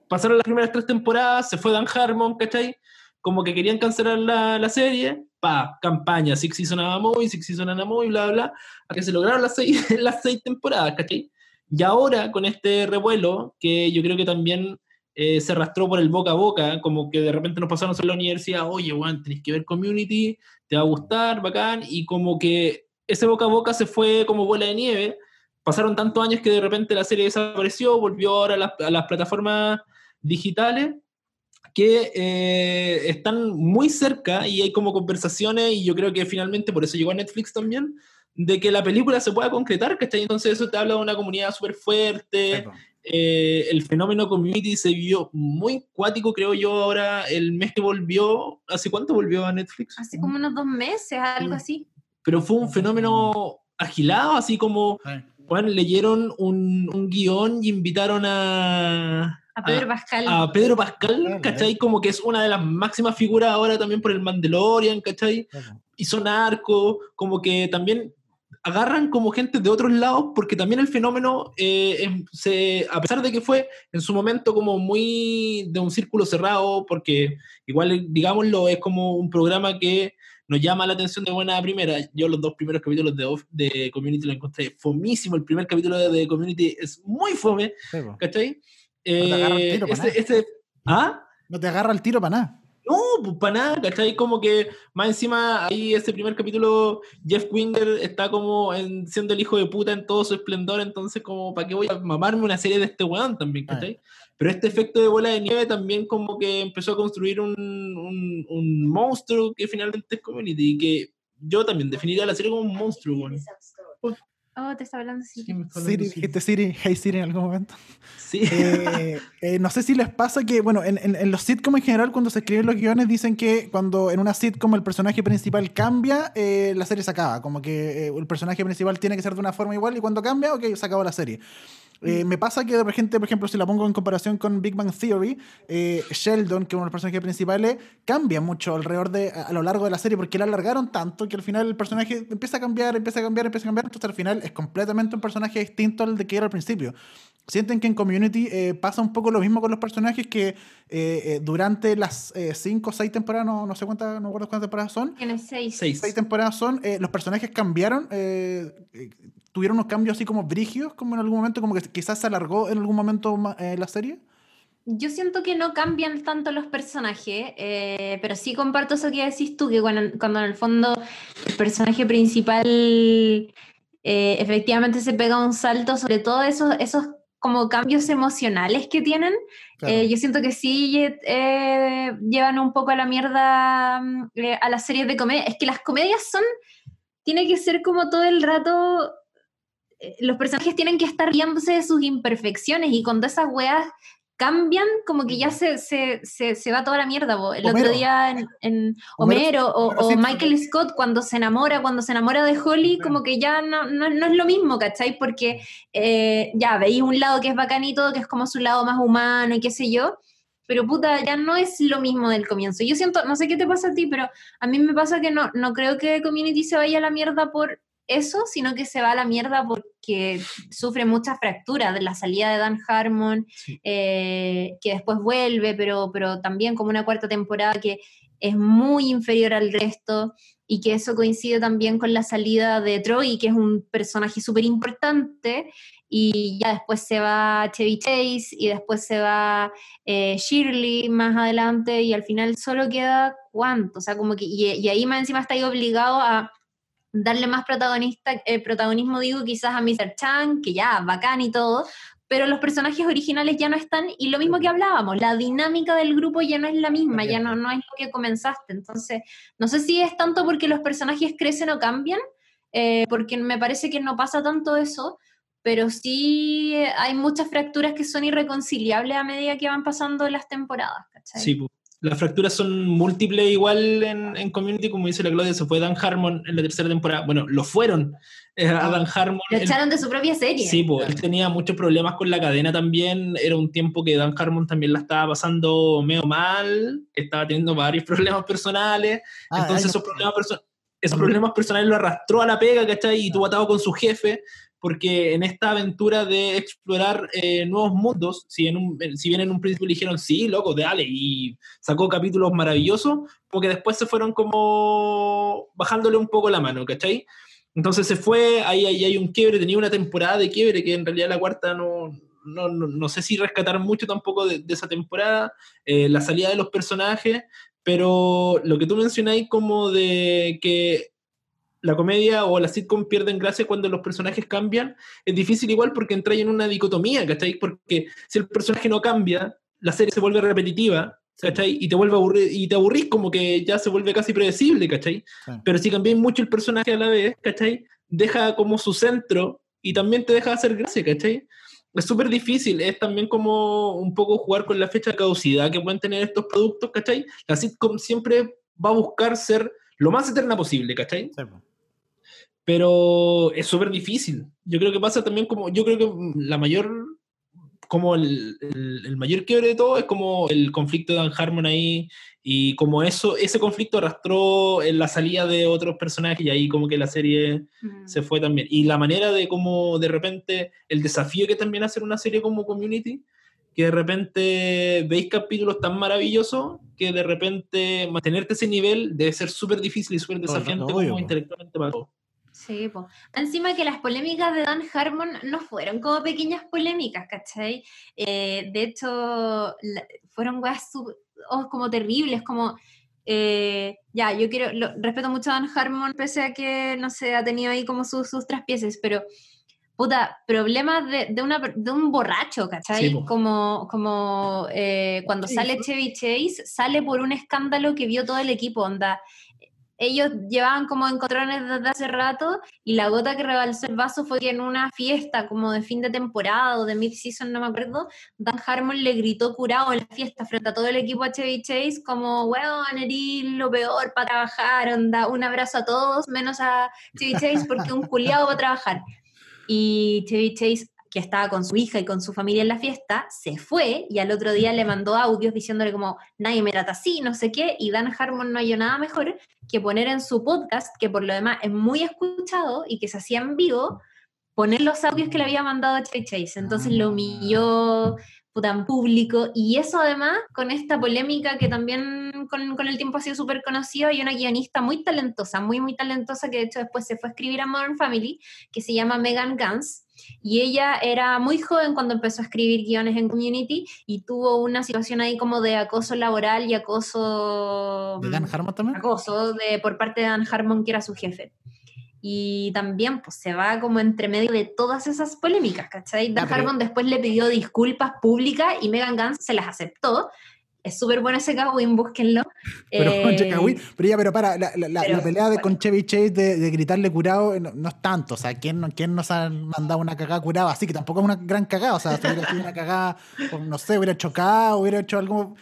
pasaron las primeras tres temporadas, se fue Dan Harmon, ¿cachai? Como que querían cancelar la, la serie, pa, campaña, Six Season a Moy, Six Season a Moy, bla, bla, a que se lograron las seis, las seis temporadas, ¿cachai? Y ahora con este revuelo, que yo creo que también eh, se arrastró por el boca a boca, como que de repente nos pasaron en la universidad, oye, Juan, tenés que ver Community, te va a gustar, bacán, y como que ese boca a boca se fue como bola de nieve, pasaron tantos años que de repente la serie desapareció, volvió ahora a las, a las plataformas digitales, que eh, están muy cerca y hay como conversaciones, y yo creo que finalmente por eso llegó a Netflix también, de que la película se pueda concretar, ¿cachai? Entonces eso te habla de una comunidad súper fuerte, eh, el fenómeno community se vio muy cuático, creo yo, ahora el mes que volvió, ¿hace cuánto volvió a Netflix? Hace como unos dos meses, algo Sí. así. Pero fue un fenómeno agilado, así como, bueno, leyeron un, un guion y invitaron a... A Pedro Pascal. a Pedro Pascal, ¿cachai? Como que es una de las máximas figuras ahora también por el Mandalorian, ¿cachai? hizo narco, como que también agarran como gente de otros lados, porque también el fenómeno, eh, se, a pesar de que fue en su momento como muy de un círculo cerrado, porque igual, digámoslo, es como un programa que nos llama la atención de buena primera. Yo los dos primeros capítulos de, Off- de Community lo encontré fomísimo, el primer capítulo de, de Community es muy fome, ¿cachai? te agarra el Eh, tiro para ese- ese- ¿Ah? No te agarra el tiro para nada. No, pues para nada, ¿cachai? Como que más encima ahí ese primer capítulo, Jeff Winger está como en- siendo el hijo de puta en todo su esplendor, entonces como, ¿para qué voy a mamarme una serie de este weón también, ¿cachai? Pero este efecto de bola de nieve también como que empezó a construir un, un, un monstruo que finalmente es Community, y que yo también definiría la serie como un monstruo, weón. Oh, te está hablando así. Sí, hablando Siri, dijiste Siri, hey Siri en algún momento. Sí. Eh, eh, no sé si les pasa que, bueno, en, en- en los sitcoms en general, cuando se escriben los guiones, dicen que cuando en una sitcom el personaje principal cambia, eh, la serie se acaba. Como que eh, el personaje principal tiene que ser de una forma igual y cuando cambia, ok, se acabó la serie. Eh, me pasa que de repente, por ejemplo, si la pongo en comparación con Big Bang Theory, eh, Sheldon, que es uno de los personajes principales, cambia mucho alrededor de, a, a lo largo de la serie, porque la alargaron tanto que al final el personaje empieza a cambiar, empieza a cambiar, empieza a cambiar, entonces al final es completamente un personaje distinto al de que era al principio. Sienten que en Community eh, pasa un poco lo mismo con los personajes que eh, eh, durante las eh, cinco o seis temporadas, no, no sé cuántas, no recuerdo cuántas temporadas son, Tiene seis. Seis. seis temporadas son, eh, los personajes cambiaron, eh, eh, tuvieron unos cambios así como brígidos, como en algún momento, como que quizás se alargó en algún momento eh, la serie. Yo siento que no cambian tanto los personajes, eh, pero sí comparto eso que decís tú, que cuando, cuando en el fondo el personaje principal eh, efectivamente se pega un salto, sobre todo esos, esos como cambios emocionales que tienen, eh, yo siento que sí eh, llevan un poco a la mierda mm, eh, a las series de comedia. Es que las comedias son, tiene que ser como todo el rato, los personajes tienen que estar riéndose de sus imperfecciones y con todas esas weas cambian, como que ya se, se, se, se va toda la mierda. po. El Homero. otro día en, en Homero- Homero, o, Homero o Simpson. Michael Scott cuando se enamora, cuando se enamora de Holly, como que ya no, no, no es lo mismo, ¿cachai? Porque eh, ya veis un lado que es todo, que es como su lado más humano y qué sé yo, pero puta, ya no es lo mismo del comienzo. Yo siento, no sé qué te pasa a ti, pero a mí me pasa que no, no creo que Community se vaya a la mierda por eso, sino que se va a la mierda porque sufre muchas fracturas de la salida de Dan Harmon, Sí. eh, que después vuelve, pero, pero también como una cuarta temporada que es muy inferior al resto y que eso coincide también con la salida de Troy, que es un personaje súper importante, y ya después se va Chevy Chase y después se va eh, Shirley más adelante y al final solo queda cuánto, o sea, como que, y, y ahí más encima está ahí obligado a darle más protagonista, eh, protagonismo, digo, quizás a Mr. Chang, que ya, bacán y todo, pero los personajes originales ya no están, y lo mismo que hablábamos, la dinámica del grupo ya no es la misma, ya no, no es lo que comenzaste, entonces, no sé si es tanto porque los personajes crecen o cambian, eh, porque me parece que no pasa tanto eso, pero sí hay muchas fracturas que son irreconciliables a medida que van pasando las temporadas, ¿cachai? Sí. Las fracturas son múltiples igual en, en Community, como dice la Claudia, se fue Dan Harmon en la tercera temporada. Bueno, lo fueron eh, a Dan Harmon. Lo echaron de su propia serie. Sí, pues, él tenía muchos problemas con la cadena también. Era un tiempo que Dan Harmon también la estaba pasando medio mal, estaba teniendo varios problemas personales. Ah, Entonces esos problemas, perso- esos problemas personales lo arrastró a la pega, ¿cachai? Y tuvo atado con su jefe, porque en esta aventura de explorar eh, nuevos mundos, si, en un- si bien en un principio dijeron, sí, loco, dale, y sacó capítulos maravillosos, como que después se fueron como bajándole un poco la mano, ¿cachai? Entonces se fue, ahí, ahí hay un quiebre, tenía una temporada de quiebre que en realidad la cuarta no, no, no, no sé si rescatar mucho tampoco de, de esa temporada, eh, la salida de los personajes, pero lo que tú mencionáis como de que la comedia o la sitcom pierden gracia cuando los personajes cambian, es difícil igual porque entra en una dicotomía, ¿cachai? Porque si el personaje no cambia, la serie se vuelve repetitiva, ¿cachai? Y te vuelve a aburrir, y te aburrís como que ya se vuelve casi predecible, ¿cachai? Sí. Pero si cambiáis mucho el personaje a la vez, ¿cachai? Deja como su centro y también te deja hacer gracia, ¿cachai? Es súper difícil, es también como un poco jugar con la fecha de caducidad que pueden tener estos productos, ¿cachai? La sitcom siempre va a buscar ser lo más eterna posible, ¿cachai? Sí. Pero es súper difícil. Yo creo que pasa también como, yo creo que la mayor, como el, el- el mayor quiebre de todo es como el conflicto de Dan Harmon ahí y como eso, ese conflicto arrastró en la salida de otros personajes y ahí como que la serie Mm. se fue también. Y la manera de como de repente, el desafío que también hacer una serie como Community, que de repente veis capítulos tan maravillosos que de repente mantenerte ese nivel debe ser súper difícil y súper Todo el rato, desafiante obvio, como intelectualmente para todos. Sí. Encima que las polémicas de Dan Harmon no fueron como pequeñas polémicas, ¿cachai? Eh, de hecho, la- fueron weas sub- oh, como terribles, como... eh, ya, yo quiero, lo- respeto mucho a Dan Harmon, pese a que, no sé, ha tenido ahí como sus, sus traspieces, pero, puta, problemas de, de, una, de un borracho, ¿cachai? Sí, como como eh, cuando Sí, sale Chevy Chase, sale por un escándalo que vio todo el equipo, onda. Ellos llevaban como encontrones desde hace rato y la gota que rebalsó el vaso fue que en una fiesta como de fin de temporada o de mid-season, no me acuerdo, Dan Harmon le gritó curado en la fiesta frente a todo el equipo a Chevy Chase como, weón, eres lo peor para trabajar, onda, un abrazo a todos, menos a Chevy Chase porque un culiado va a trabajar. Y Chevy Chase, que estaba con su hija y con su familia en la fiesta, se fue y al otro día le mandó audios diciéndole como, nadie me trata así, no sé qué, y Dan Harmon no halló nada mejor que poner en su podcast, que por lo demás es muy escuchado y que se hacía en vivo, poner los audios que le había mandado a Chevy Chase. Entonces lo humilló puta, en público y eso además con esta polémica que también con, con el tiempo ha sido súper conocida y una guionista muy talentosa, muy muy talentosa que de hecho después se fue a escribir a Modern Family, que se llama Megan Gans. Y ella era muy joven cuando empezó a escribir guiones en Community y tuvo una situación ahí como de acoso laboral y acoso... ¿De Dan Harmon también? acoso de, por parte de Dan Harmon, que era su jefe. Y también pues se va como entre medio de todas esas polémicas, ¿cachai? Dan pero- Harmon después le pidió disculpas públicas y Megan Gans se las aceptó. Es súper bueno ese Kawin, búsquenlo. Pero, Eh, Kawin, pero ya, pero para, la, la- la- pero, la pelea de, bueno. con Chevy Chase de, de gritarle curado eh, no, no es tanto. O sea, ¿quién, no- ¿quién nos ha mandado una cagada curada? Así que tampoco es una gran cagada. O sea, si hubiera sido una cagada, no sé, hubiera chocado, hubiera hecho algo.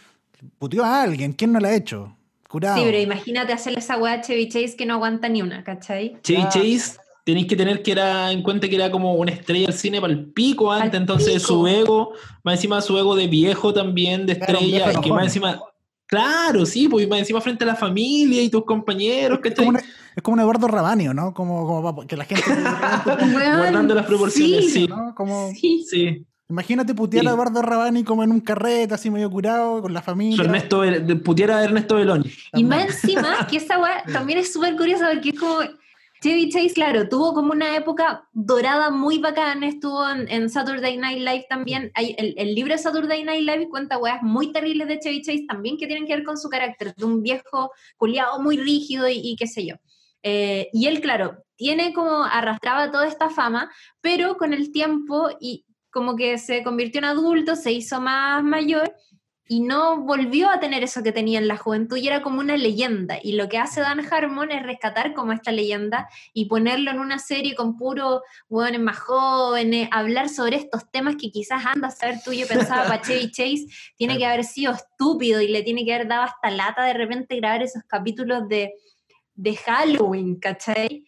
Puteó a alguien. ¿Quién no la ha hecho? Curado. Sí, pero imagínate hacerle esa weá a Chevy Chase que no aguanta ni una, ¿cachai? Chevy Ah. Chase, tenéis que tener que era en cuenta que era como una estrella del cine para el pico antes, entonces pico. su ego, más encima su ego de viejo también, de Claro, estrella, y que más encima, claro, sí, pues más encima frente a la familia y tus compañeros, Es ¿cachai? como, un, es como un Eduardo Rabanio, ¿no? Como, como que la gente. Guardando las proporciones, sí. ¿no? Como, sí. Sí, imagínate putear a. Eduardo Rabani como en un carrete, así medio curado, con la familia. Ernesto, putiera a Ernesto Beloni. Y más encima, que esa weá también es súper curiosa porque es como. Chevy Chase, claro, tuvo como una época dorada muy bacana, estuvo en, en Saturday Night Live también. Hay, el, el libro Saturday Night Live cuenta weas muy terribles de Chevy Chase también que tienen que ver con su carácter, de un viejo culiado muy rígido y, y qué sé yo. Eh, y él, claro, tiene como arrastraba toda esta fama, pero con el tiempo y como que se convirtió en adulto, se hizo más mayor y no volvió a tener eso que tenía en la juventud y era como una leyenda. Y lo que hace Dan Harmon es rescatar como esta leyenda y ponerlo en una serie con puro hueones más jóvenes, hablar sobre estos temas que quizás anda a saber tú, yo pensaba para Chevy Chase, tiene que haber sido estúpido y le tiene que haber dado hasta lata de repente grabar esos capítulos de, de Halloween, ¿cachai?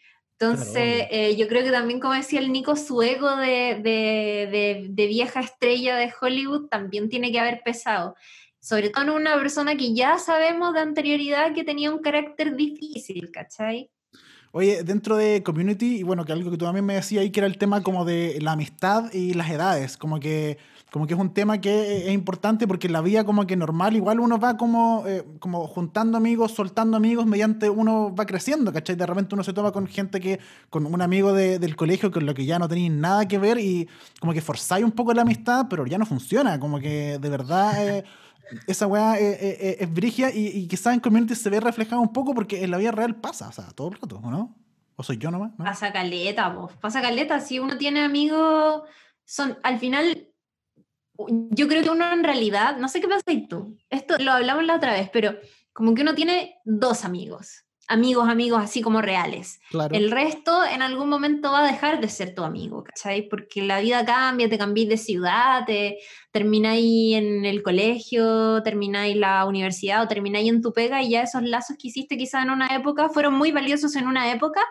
Entonces, Claro, eh, yo creo que también, como decía el Nico, su ego de, de- de- de vieja estrella de Hollywood también tiene que haber pesado. Sobre todo en una persona que ya sabemos de anterioridad que tenía un carácter difícil, ¿cachai? Oye, dentro de Community, y bueno, que algo que tú también me decías ahí, que era el tema como de la amistad y las edades, como que, como que es un tema que es importante porque en la vida como que normal, igual uno va como, eh, como juntando amigos, soltando amigos, mediante uno va creciendo, ¿cachai? De repente uno se toma con gente que, con un amigo de- del colegio con lo que ya no tenéis nada que ver y como que forzáis un poco la amistad, pero ya no funciona, como que de verdad... eh, esa weá eh, eh, eh, es brigia y, y quizás en Community se ve reflejado un poco porque en la vida real pasa, o sea, todo el rato, ¿o no? ¿O soy yo nomás? ¿no? Pasa caleta, vos. Pasa caleta. Si uno tiene amigos, son al final. Yo creo que uno en realidad, no sé qué pasa y tú. Esto lo hablamos la otra vez, pero como que uno tiene dos amigos. Amigos, amigos así como reales. Claro. El resto en algún momento va a dejar de ser tu amigo, ¿cachai? Porque la vida cambia, te cambias de ciudad, te termináis en el colegio, termináis la universidad o termináis en tu pega y ya esos lazos que hiciste quizá en una época fueron muy valiosos en una época,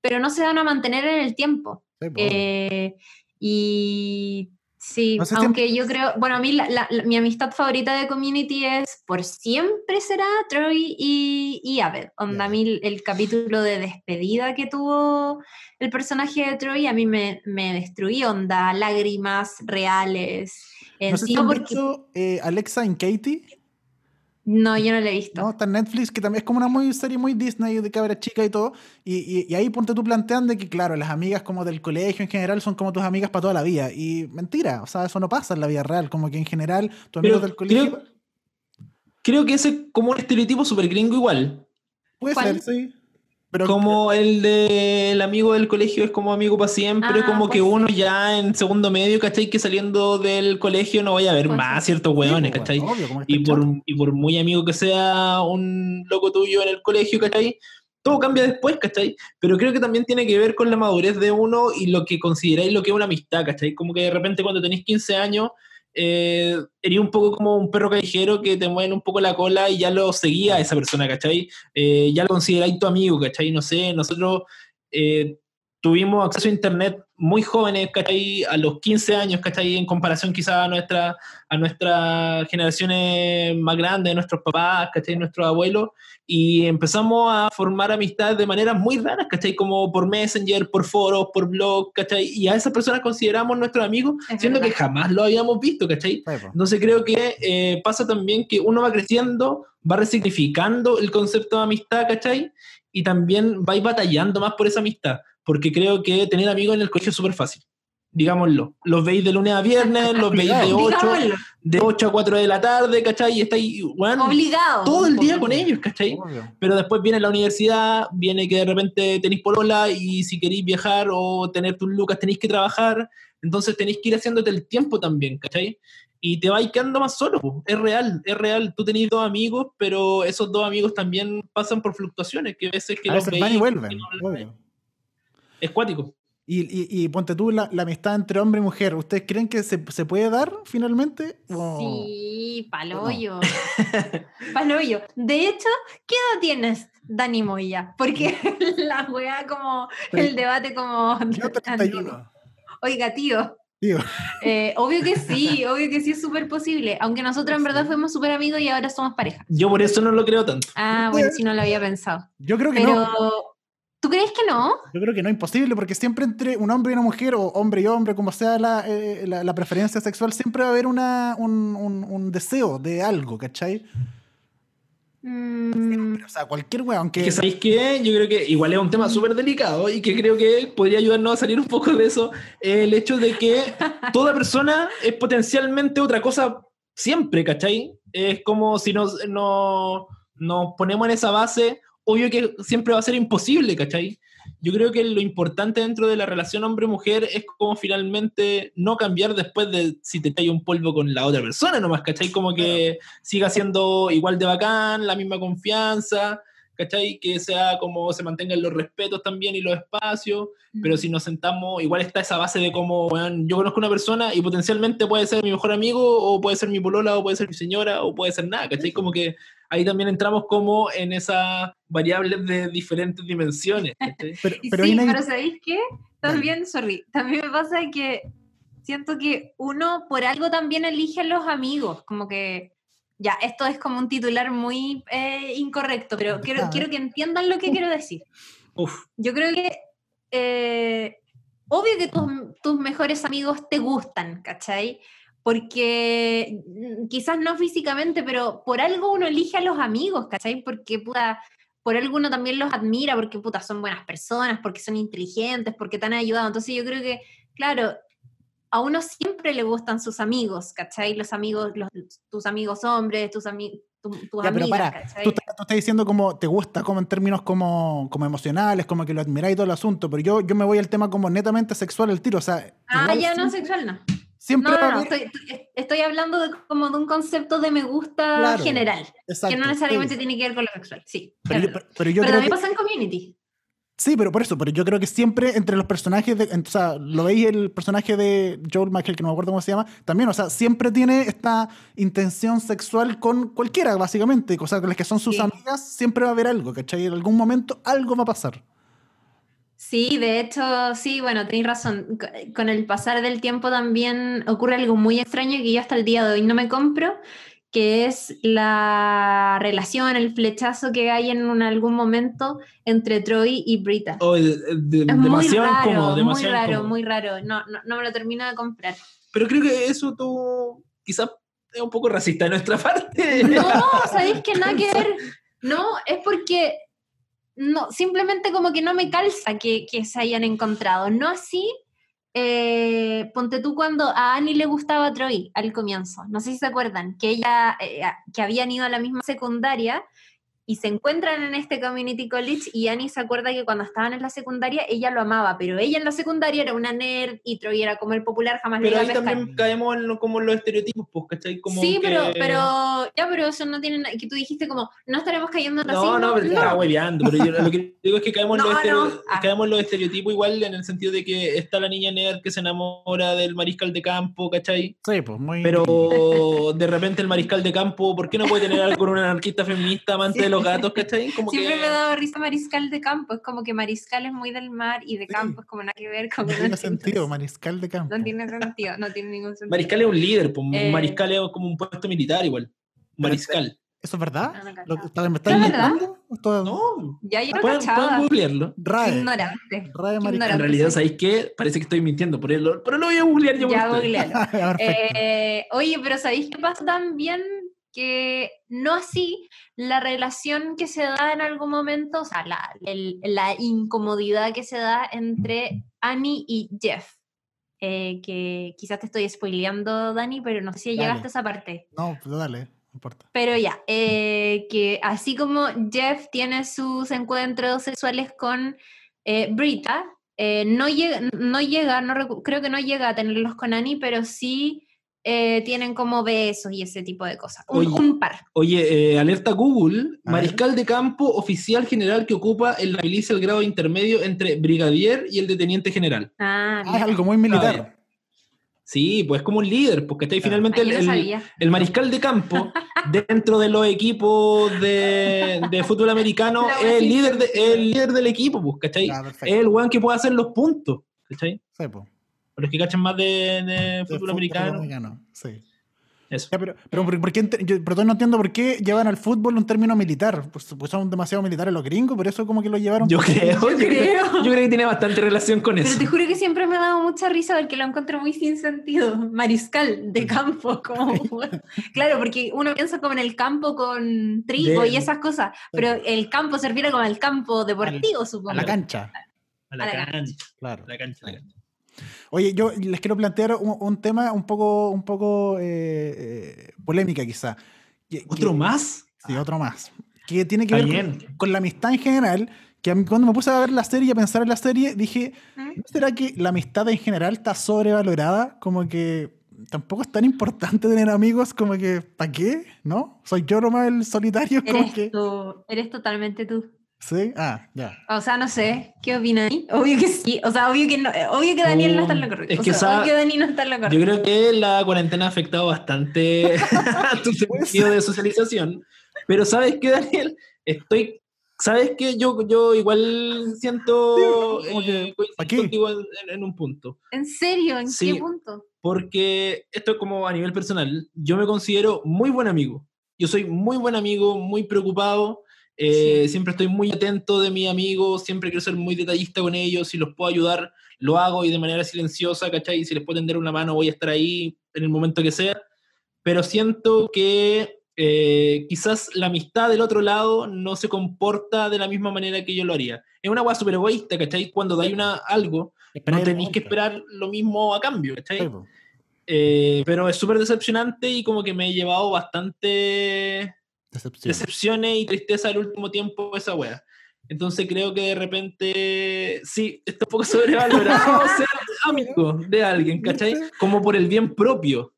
pero no se van a mantener en el tiempo. Sí. Eh, y sí, No sé si aunque yo creo, bueno, a mí la- la- la- mi amistad favorita de Community es por siempre será Troy y, y Abed. Onda, a mí el, capítulo de despedida que tuvo el personaje de Troy a mí me, me destruía, onda, lágrimas reales. no sé si Encima han porque... visto eh, Alexa and Katie, No, yo no lo he visto. ¿no? Está en Netflix, que también es como una muy serie muy Disney de cabra chica y todo. Y, y- y ahí ponte tú plantean de que, claro, las amigas como del colegio en general son como tus amigas para toda la vida. Y mentira, o sea, eso no pasa en la vida real. Como que en general, tus amigos del colegio. creo, creo que ese es como un estereotipo súper gringo igual. Puede ¿Cuál? ser, sí. Pero Como el del amigo del colegio es como amigo para siempre, Ah, como que pues uno sí. ya en segundo medio, ¿cachai? Que saliendo del colegio no vaya a ver Pues más sí. ciertos Sí, hueones, pues, ¿cachai? bueno, obvio, que Y por, y por muy amigo que sea un loco tuyo en el colegio, ¿cachai? Todo cambia después, ¿cachai? Pero creo que también tiene que ver con la madurez de uno y lo que consideráis lo que es una amistad, ¿cachai? Como que de repente cuando tenéis 15 años, eh, un poco como un perro callejero que te mueven un poco la cola y ya lo seguía esa persona, ¿cachai? Eh, ya lo consideráis tu amigo, ¿cachai? No sé, nosotros eh, tuvimos acceso a internet muy jóvenes, ¿cachai? A los 15 años, ¿cachai? En comparación quizá a, nuestra, a nuestras generaciones más grandes, nuestros papás, ¿cachai? Nuestros abuelos, y empezamos a formar amistades de maneras muy raras, ¿cachai? Como por Messenger, por foros, por blogs, ¿cachai? Y a esas personas consideramos nuestros amigos, Es siendo que jamás lo habíamos visto, ¿cachai? Entonces creo que eh, pasa también que uno va creciendo, va resignificando el concepto de amistad, ¿cachai? Y también va a ir batallando más por esa amistad, porque creo que tener amigos en el colegio es súper fácil, digámoslo. Los veis de lunes a viernes, los veis de 8, Digámoslo, de 8 a 4 de la tarde, ¿cachai? Y estáis, weón, obligado. todo el día con ellos, ¿cachai? Obvio. Pero después viene la universidad, viene que de repente tenéis polola y si queréis viajar o tener tus lucas tenéis que trabajar, entonces tenéis que ir haciéndote el tiempo también, ¿cachai? Y te vas quedando más solo. Es real, es real. Tú tenés dos amigos, pero esos dos amigos también pasan por fluctuaciones, que a veces que A los veces van y veis, vuelven. no-. Es cuático. Y, y, y ponte tú la, la amistad entre hombre y mujer. ¿Ustedes creen que se, se puede dar finalmente? O- Sí, paloyo. paloyo. De hecho, ¿qué edad tienes, Dani Moya? Porque la weá como, el debate como... Yo 31. Oiga, tío. Eh, obvio que sí, obvio que sí es súper posible. Aunque nosotros en verdad fuimos súper amigos y ahora somos pareja. Yo por eso no lo creo tanto. Ah, bueno, si no lo había pensado. Yo creo que Pero, no. ¿tú crees que no? Yo creo que no, imposible, porque siempre entre un hombre y una mujer, o hombre y hombre, como sea la, eh, la, la preferencia sexual, siempre va a haber una, un, un, un deseo de algo, ¿cachai? Mm, O sea, cualquier weón. Es que sabéis que yo creo que igual es un tema súper delicado y que creo que podría ayudarnos a salir un poco de eso. eh, el hecho de que toda persona es potencialmente otra cosa siempre, ¿cachai? Es como si nos, no- nos ponemos en esa base, obvio que siempre va a ser imposible, ¿cachai? Yo creo que lo importante dentro de la relación hombre-mujer es como finalmente no cambiar después de si te cae un polvo con la otra persona nomás, ¿cachai? Como que siga siendo igual de bacán, la misma confianza, ¿cachai? Que sea como se mantengan los respetos también y los espacios, pero si nos sentamos, igual está esa base de como, weón, yo conozco una persona y potencialmente puede ser mi mejor amigo, o puede ser mi polola, o puede ser mi señora, o puede ser nada, ¿cachai? Como que ahí también entramos como en esas variables de diferentes dimensiones, ¿cachai? pero, pero sí, una- pero ¿sabéis qué? También, sorry, también me pasa que siento que uno por algo también elige a los amigos, como que, ya, esto es como un titular muy eh, incorrecto, pero quiero, Ah. quiero que entiendan lo que quiero decir. Uf, Yo creo que, eh, obvio que tus, tus mejores amigos te gustan, ¿cachai? Porque mm, quizás no físicamente, pero por algo uno elige a los amigos, ¿cachai? Porque puta, por algo uno también los admira, porque puta, son buenas personas, porque son inteligentes, porque te han ayudado. Entonces yo creo que, claro, a uno siempre le gustan sus amigos, ¿cachai? Los amigos, los, tus amigos hombres, tus, ami tu- tus Ya, pero amigas, para, ¿cachai? tú, tú estás diciendo como te gusta como en términos como, como emocionales, como que lo admiráis todo el asunto, pero yo, yo me voy al tema como netamente sexual el tiro, o sea... Ah, ya no, sexual no. Siempre No, no, estoy, estoy- hablando de, como de un concepto de me gusta Claro, general, Exacto, que no necesariamente sí. tiene que ver con lo sexual, sí. Pero es yo, pero- yo Pero creo también que... pasa en community. Sí, pero por eso, pero yo creo que siempre entre los personajes, de, o sea, lo veis el personaje de Joel Michael, que no me acuerdo cómo se llama, también, o sea, siempre tiene esta intención sexual con cualquiera, básicamente, o sea, con las que son sus Sí. amigas, siempre va a haber algo, ¿cachai? En algún momento algo va a pasar. Sí, de hecho, sí, bueno, tenéis razón. Co- Con el pasar del tiempo también ocurre algo muy extraño que yo hasta el día de hoy no me compro, que es la relación, el flechazo que hay en un- algún momento entre Troy y Brita. oh, de- de- es muy raro, incómodo, muy raro, incómodo. muy raro. No, no, no me lo termino de comprar. Pero creo que eso tú quizás es un poco racista de nuestra parte. No, sabéis que nada que ver. No, es porque no, simplemente como que no me calza que, que se hayan encontrado. No así, eh, ponte tú cuando a Annie le gustaba Troy al comienzo. No sé si se acuerdan, que ella, eh, que habían ido a la misma secundaria y se encuentran en este community college y Annie se acuerda que cuando estaban en la secundaria ella lo amaba, pero ella en la secundaria era una nerd y Troy era como el popular, jamás le Pero iba a pescar. también caemos en lo- como en los estereotipos, pues, ¿cachai? Como sí, pero, que- pero, ya, pero eso no tiene que tú dijiste como, no estaremos cayendo en No, racismo. no, pero estaba hueveando. Pero yo lo que digo es que caemos, No, los no. Ah. caemos en los estereotipos igual en el sentido de que está la niña nerd que se enamora del mariscal de campo, ¿cachai? Sí, pues muy... Pero de repente el mariscal de campo, ¿por qué no puede tener algo con una anarquista feminista amante de los gatos, ¿cachai? Como Siempre que... me ha dado risa Mariscal de Campo, es como que Mariscal es muy del mar y de Sí. campo es como nada que ver con no tiene sentido, mariscal de campo. No tiene sentido, no tiene ningún sentido. Mariscal es un líder, pues, un Eh. mariscal es como un puesto militar igual. Mariscal. ¿Eso es verdad? Ah, no ¿Lo, está- ¿Me estás inventando? No, Ya yo no pueden, pueden googlearlo. RAE. Ignorante. RAE Qué mariscal. En realidad. ¿sabéis qué? Parece que estoy mintiendo, pero lo, pero lo voy a googlear yo Ya googlealo. Perfecto. Eh, oye, pero ¿sabéis qué pasa también? Que no así la relación que se da en algún momento, o sea, la, el- la incomodidad que se da entre Annie y Jeff. Eh, que quizás te estoy spoileando, Dani, pero no sé si Dale. llegaste a esa parte. No, pues dale, no importa. Pero ya, eh, que así como Jeff tiene sus encuentros sexuales con eh, Brita, eh, no llega, no llega no creo que no llega a tenerlos con Annie, pero sí eh, tienen como besos y ese tipo de cosas. Un, Oye. un par. Oye, eh, alerta Google, A mariscal de campo, oficial general que ocupa en la milicia el grado intermedio entre brigadier y el de teniente general. Ah, Ah, es algo muy militar. Sí, pues como un líder, porque está ahí Claro. finalmente Ah, el, el- mariscal de campo dentro de los equipos de, de fútbol americano es el líder, de- el líder del equipo, pues, ¿cachai? Ah. Es el weón que puede hacer los puntos, ¿cachai? Sí, po. Para los que cachan más de, de De fútbol americano. americano, Sí. Eso. Ya, pero, pero, ¿por, por qué yo, pero todavía no entiendo por qué llevan al fútbol un término militar. Pues, pues son demasiado militares los gringos, por eso como que lo llevaron. Yo creo, yo creo, creo. yo creo que tiene bastante relación con Pero eso. te juro que siempre me ha dado mucha risa porque lo encuentro muy sin sentido. Mariscal de campo, como. claro, porque uno piensa como en el campo con trigo De- y esas cosas, pero el campo se refiere como al campo deportivo, supongo. A la cancha, A la a la cancha, claro. a la cancha, a la cancha. Oye, yo les quiero plantear un, un tema un poco, un poco eh, eh, polémica quizá. Que- ¿Otro que- más? Sí, otro más. Que tiene que Está ver con, con la amistad en general. Que a mí cuando me puse a ver la serie y a pensar en la serie, dije, ¿Mm? ¿no será que la amistad en general está sobrevalorada? Como que tampoco es tan importante tener amigos, como que, ¿para qué? ¿No? Soy yo nomás el solitario, como Eres, que... tú, eres totalmente tú. Sí, ah, ya. O sea, no sé, ¿qué opinas? Obvio que sí, o sea, obvio que no, obvio que Daniel no está en lo correcto. Es o que sea, esa- obvio que Dani no está en lo Yo correcto. creo que la cuarentena ha afectado bastante a tu sentido de socialización. Pero ¿sabes qué, Daniel? Estoy... ¿Sabes qué? Yo, yo igual siento... Eh, en, en- en un punto. ¿En serio? ¿En Sí. qué punto? Porque esto es como a nivel personal. Yo me considero muy buen amigo. Yo soy muy buen amigo, muy preocupado. Eh, Sí. Siempre estoy muy atento de mis amigos, siempre quiero ser muy detallista con ellos. Si los puedo ayudar, lo hago y de manera silenciosa, ¿cachai? Si les puedo tender una mano, voy a estar ahí en el momento que sea. Pero siento que eh, quizás la amistad del otro lado no se comporta de la misma manera que yo lo haría. Es una hueá súper egoísta, ¿cachai? Cuando dais una, algo, no tenéis que esperar lo mismo a cambio, ¿cachai? Eh, pero es súper decepcionante y como que me he llevado bastante Decepción. decepciones y tristeza al último tiempo esa wea. Entonces creo que de repente, sí, está un poco sobrevalorado ser amigo de alguien, ¿cachai? Como por el bien propio,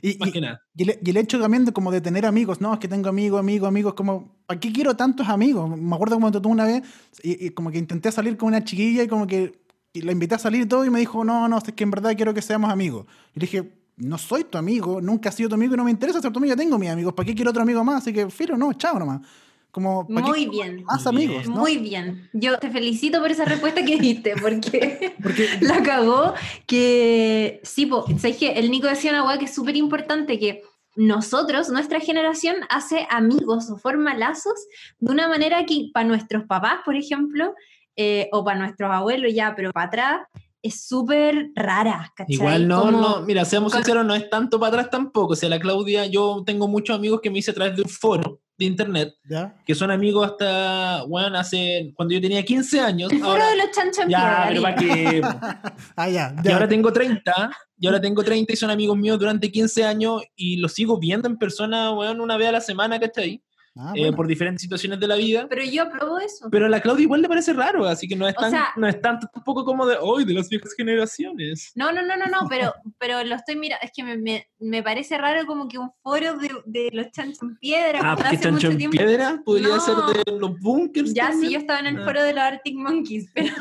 Y, más y- que nada. y el, y el hecho también de como de tener amigos, no, es que tengo amigos, amigos, amigos, como, ¿para qué quiero tantos amigos? Me acuerdo como tú una vez, y, como que intenté salir con una chiquilla y como que la invité a salir y todo y me dijo, no, no, es que en verdad quiero que seamos amigos. Y le dije, no soy tu amigo, nunca he sido tu amigo y no me interesa ser tu amigo, ya tengo mis amigos, ¿para qué quiero otro amigo más? Así que, filo, no, chao nomás. Como, ¿para qué Muy bien. Más amigos, ¿no? Muy bien. Yo te felicito por esa respuesta que diste, porque Porque, la cagó. Que sí, po, ¿sabes qué? El Nico decía una weá que es súper importante, que nosotros, nuestra generación, hace amigos o forma lazos de una manera que para nuestros papás, por ejemplo, eh, o para nuestros abuelos ya, pero para atrás, es súper rara, ¿cachai? Igual no, Como- no, mira, seamos sinceros, no es tanto para atrás tampoco. O sea, la Claudia, yo tengo muchos amigos que me hice a través de un foro de internet, ¿ya? que son amigos hasta, bueno, hace, cuando yo tenía 15 años. El foro ahora- de los chanchos ya, pero para que Ah, ya, Y ahora tengo 30, y ahora tengo 30 y son amigos míos durante 15 años y los sigo viendo en persona, weón, una vez a la semana, ¿cachai? Ah, Eh, bueno. por diferentes situaciones de la vida. Pero yo apruebo eso. Pero a la Claudia igual le parece raro, así que no es O tan, sea- no es tanto tampoco como de hoy, de las viejas generaciones. No, no, no, no, no, pero, pero lo estoy mirando, es que me, me, me parece raro como que un foro de, de los chanchos en piedra, Ah, porque hace chancho mucho en tiempo. piedra podría No. ser de los bunkers. Ya, sí, también. yo estaba en el Ah. foro de los Arctic Monkeys, pero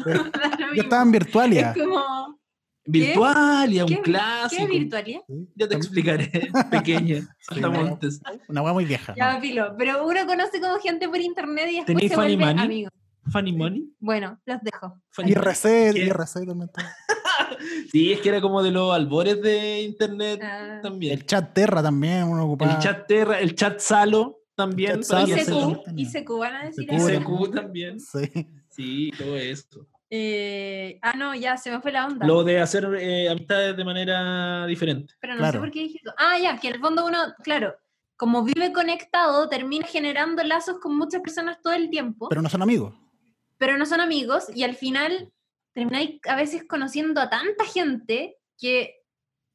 Yo estaba en Virtualia. Es como, Virtual y a un ¿qué, ¿qué clásico. es virtualidad? Ya te explicaré, pequeña. Saltamontes. Una hueá muy vieja. Ya, ¿no? filo, pero uno conoce como gente por internet y después ¿Tenéis se vuelve Money? amigos. Funny Money. Bueno, los dejo. Funny. IRC, ¿Qué? IRC también. está. Sí, es que era como de los albores de internet Ah. también. El chat Terra también, uno ocupaba. El chat Terra, el chat Salo también. ICQ, ICQ, van a decir eso. ICQ también. Sí. Sí, todo eso. Eh, ah, no, ya, se me fue la onda. Lo de hacer eh, amistades de manera diferente. Pero no Claro. sé por qué dije eso. Ah, ya, que en el fondo uno, claro, como vive conectado, termina generando lazos con muchas personas todo el tiempo, pero, Pero no son amigos. no son amigos, y al final termináis a veces conociendo a tanta gente que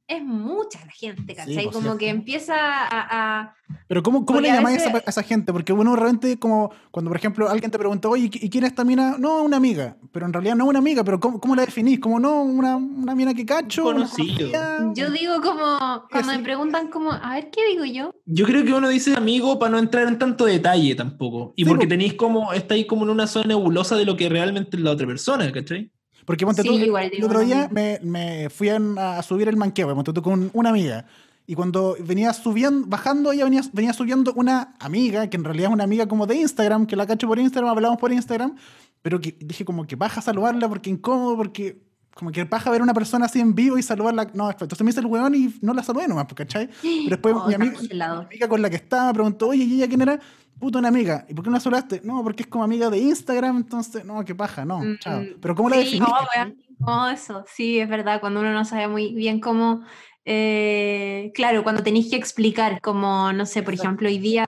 es mucha la gente, ¿cachai? pues, como sí. que empieza a... a- Pero ¿cómo, cómo le llamáis a, veces- esa, a esa gente? Porque uno realmente como cuando por ejemplo alguien te pregunta, oye, ¿y quién es esta mina? No, una amiga. Pero en realidad no es una amiga, pero ¿cómo, cómo la definís? Como no, una, una mina que cacho, una conocido. Yo digo como, cuando me preguntan como, a ver, ¿qué digo yo? Yo creo que uno dice amigo para no entrar en tanto detalle tampoco. Y Sí, porque po. tenéis como, estáis como en una zona nebulosa de lo que realmente es la otra persona, ¿cachai? Porque ponte Sí, tú, el- igual el otro día me, me fui a, a subir el manqueo, ponte tú con una amiga. Y cuando venía subiendo, bajando, ella venía, venía subiendo una amiga, que en realidad es una amiga como de Instagram, que la cacho por Instagram, hablamos por Instagram, pero que dije como que baja saludarla porque incómodo, porque como que baja ver a una persona así en vivo y saludarla. No, entonces me hice el weón y no la saludé nomás, pues, ¿cachai? Pero después Oh, mi, amiga, mi amiga con la que estaba me preguntó, oye, ¿y ella quién era? Puta, una amiga. ¿Y por qué no la saludaste? No, porque es como amiga de Instagram, entonces, no, qué paja, no, Mm, chao. Pero ¿cómo la sí, definís? oh, weón, oh, eso, sí, es verdad, cuando uno no sabe muy bien cómo, eh, claro, cuando tenéis que explicar, como, no sé, por Exacto. ejemplo, hoy día,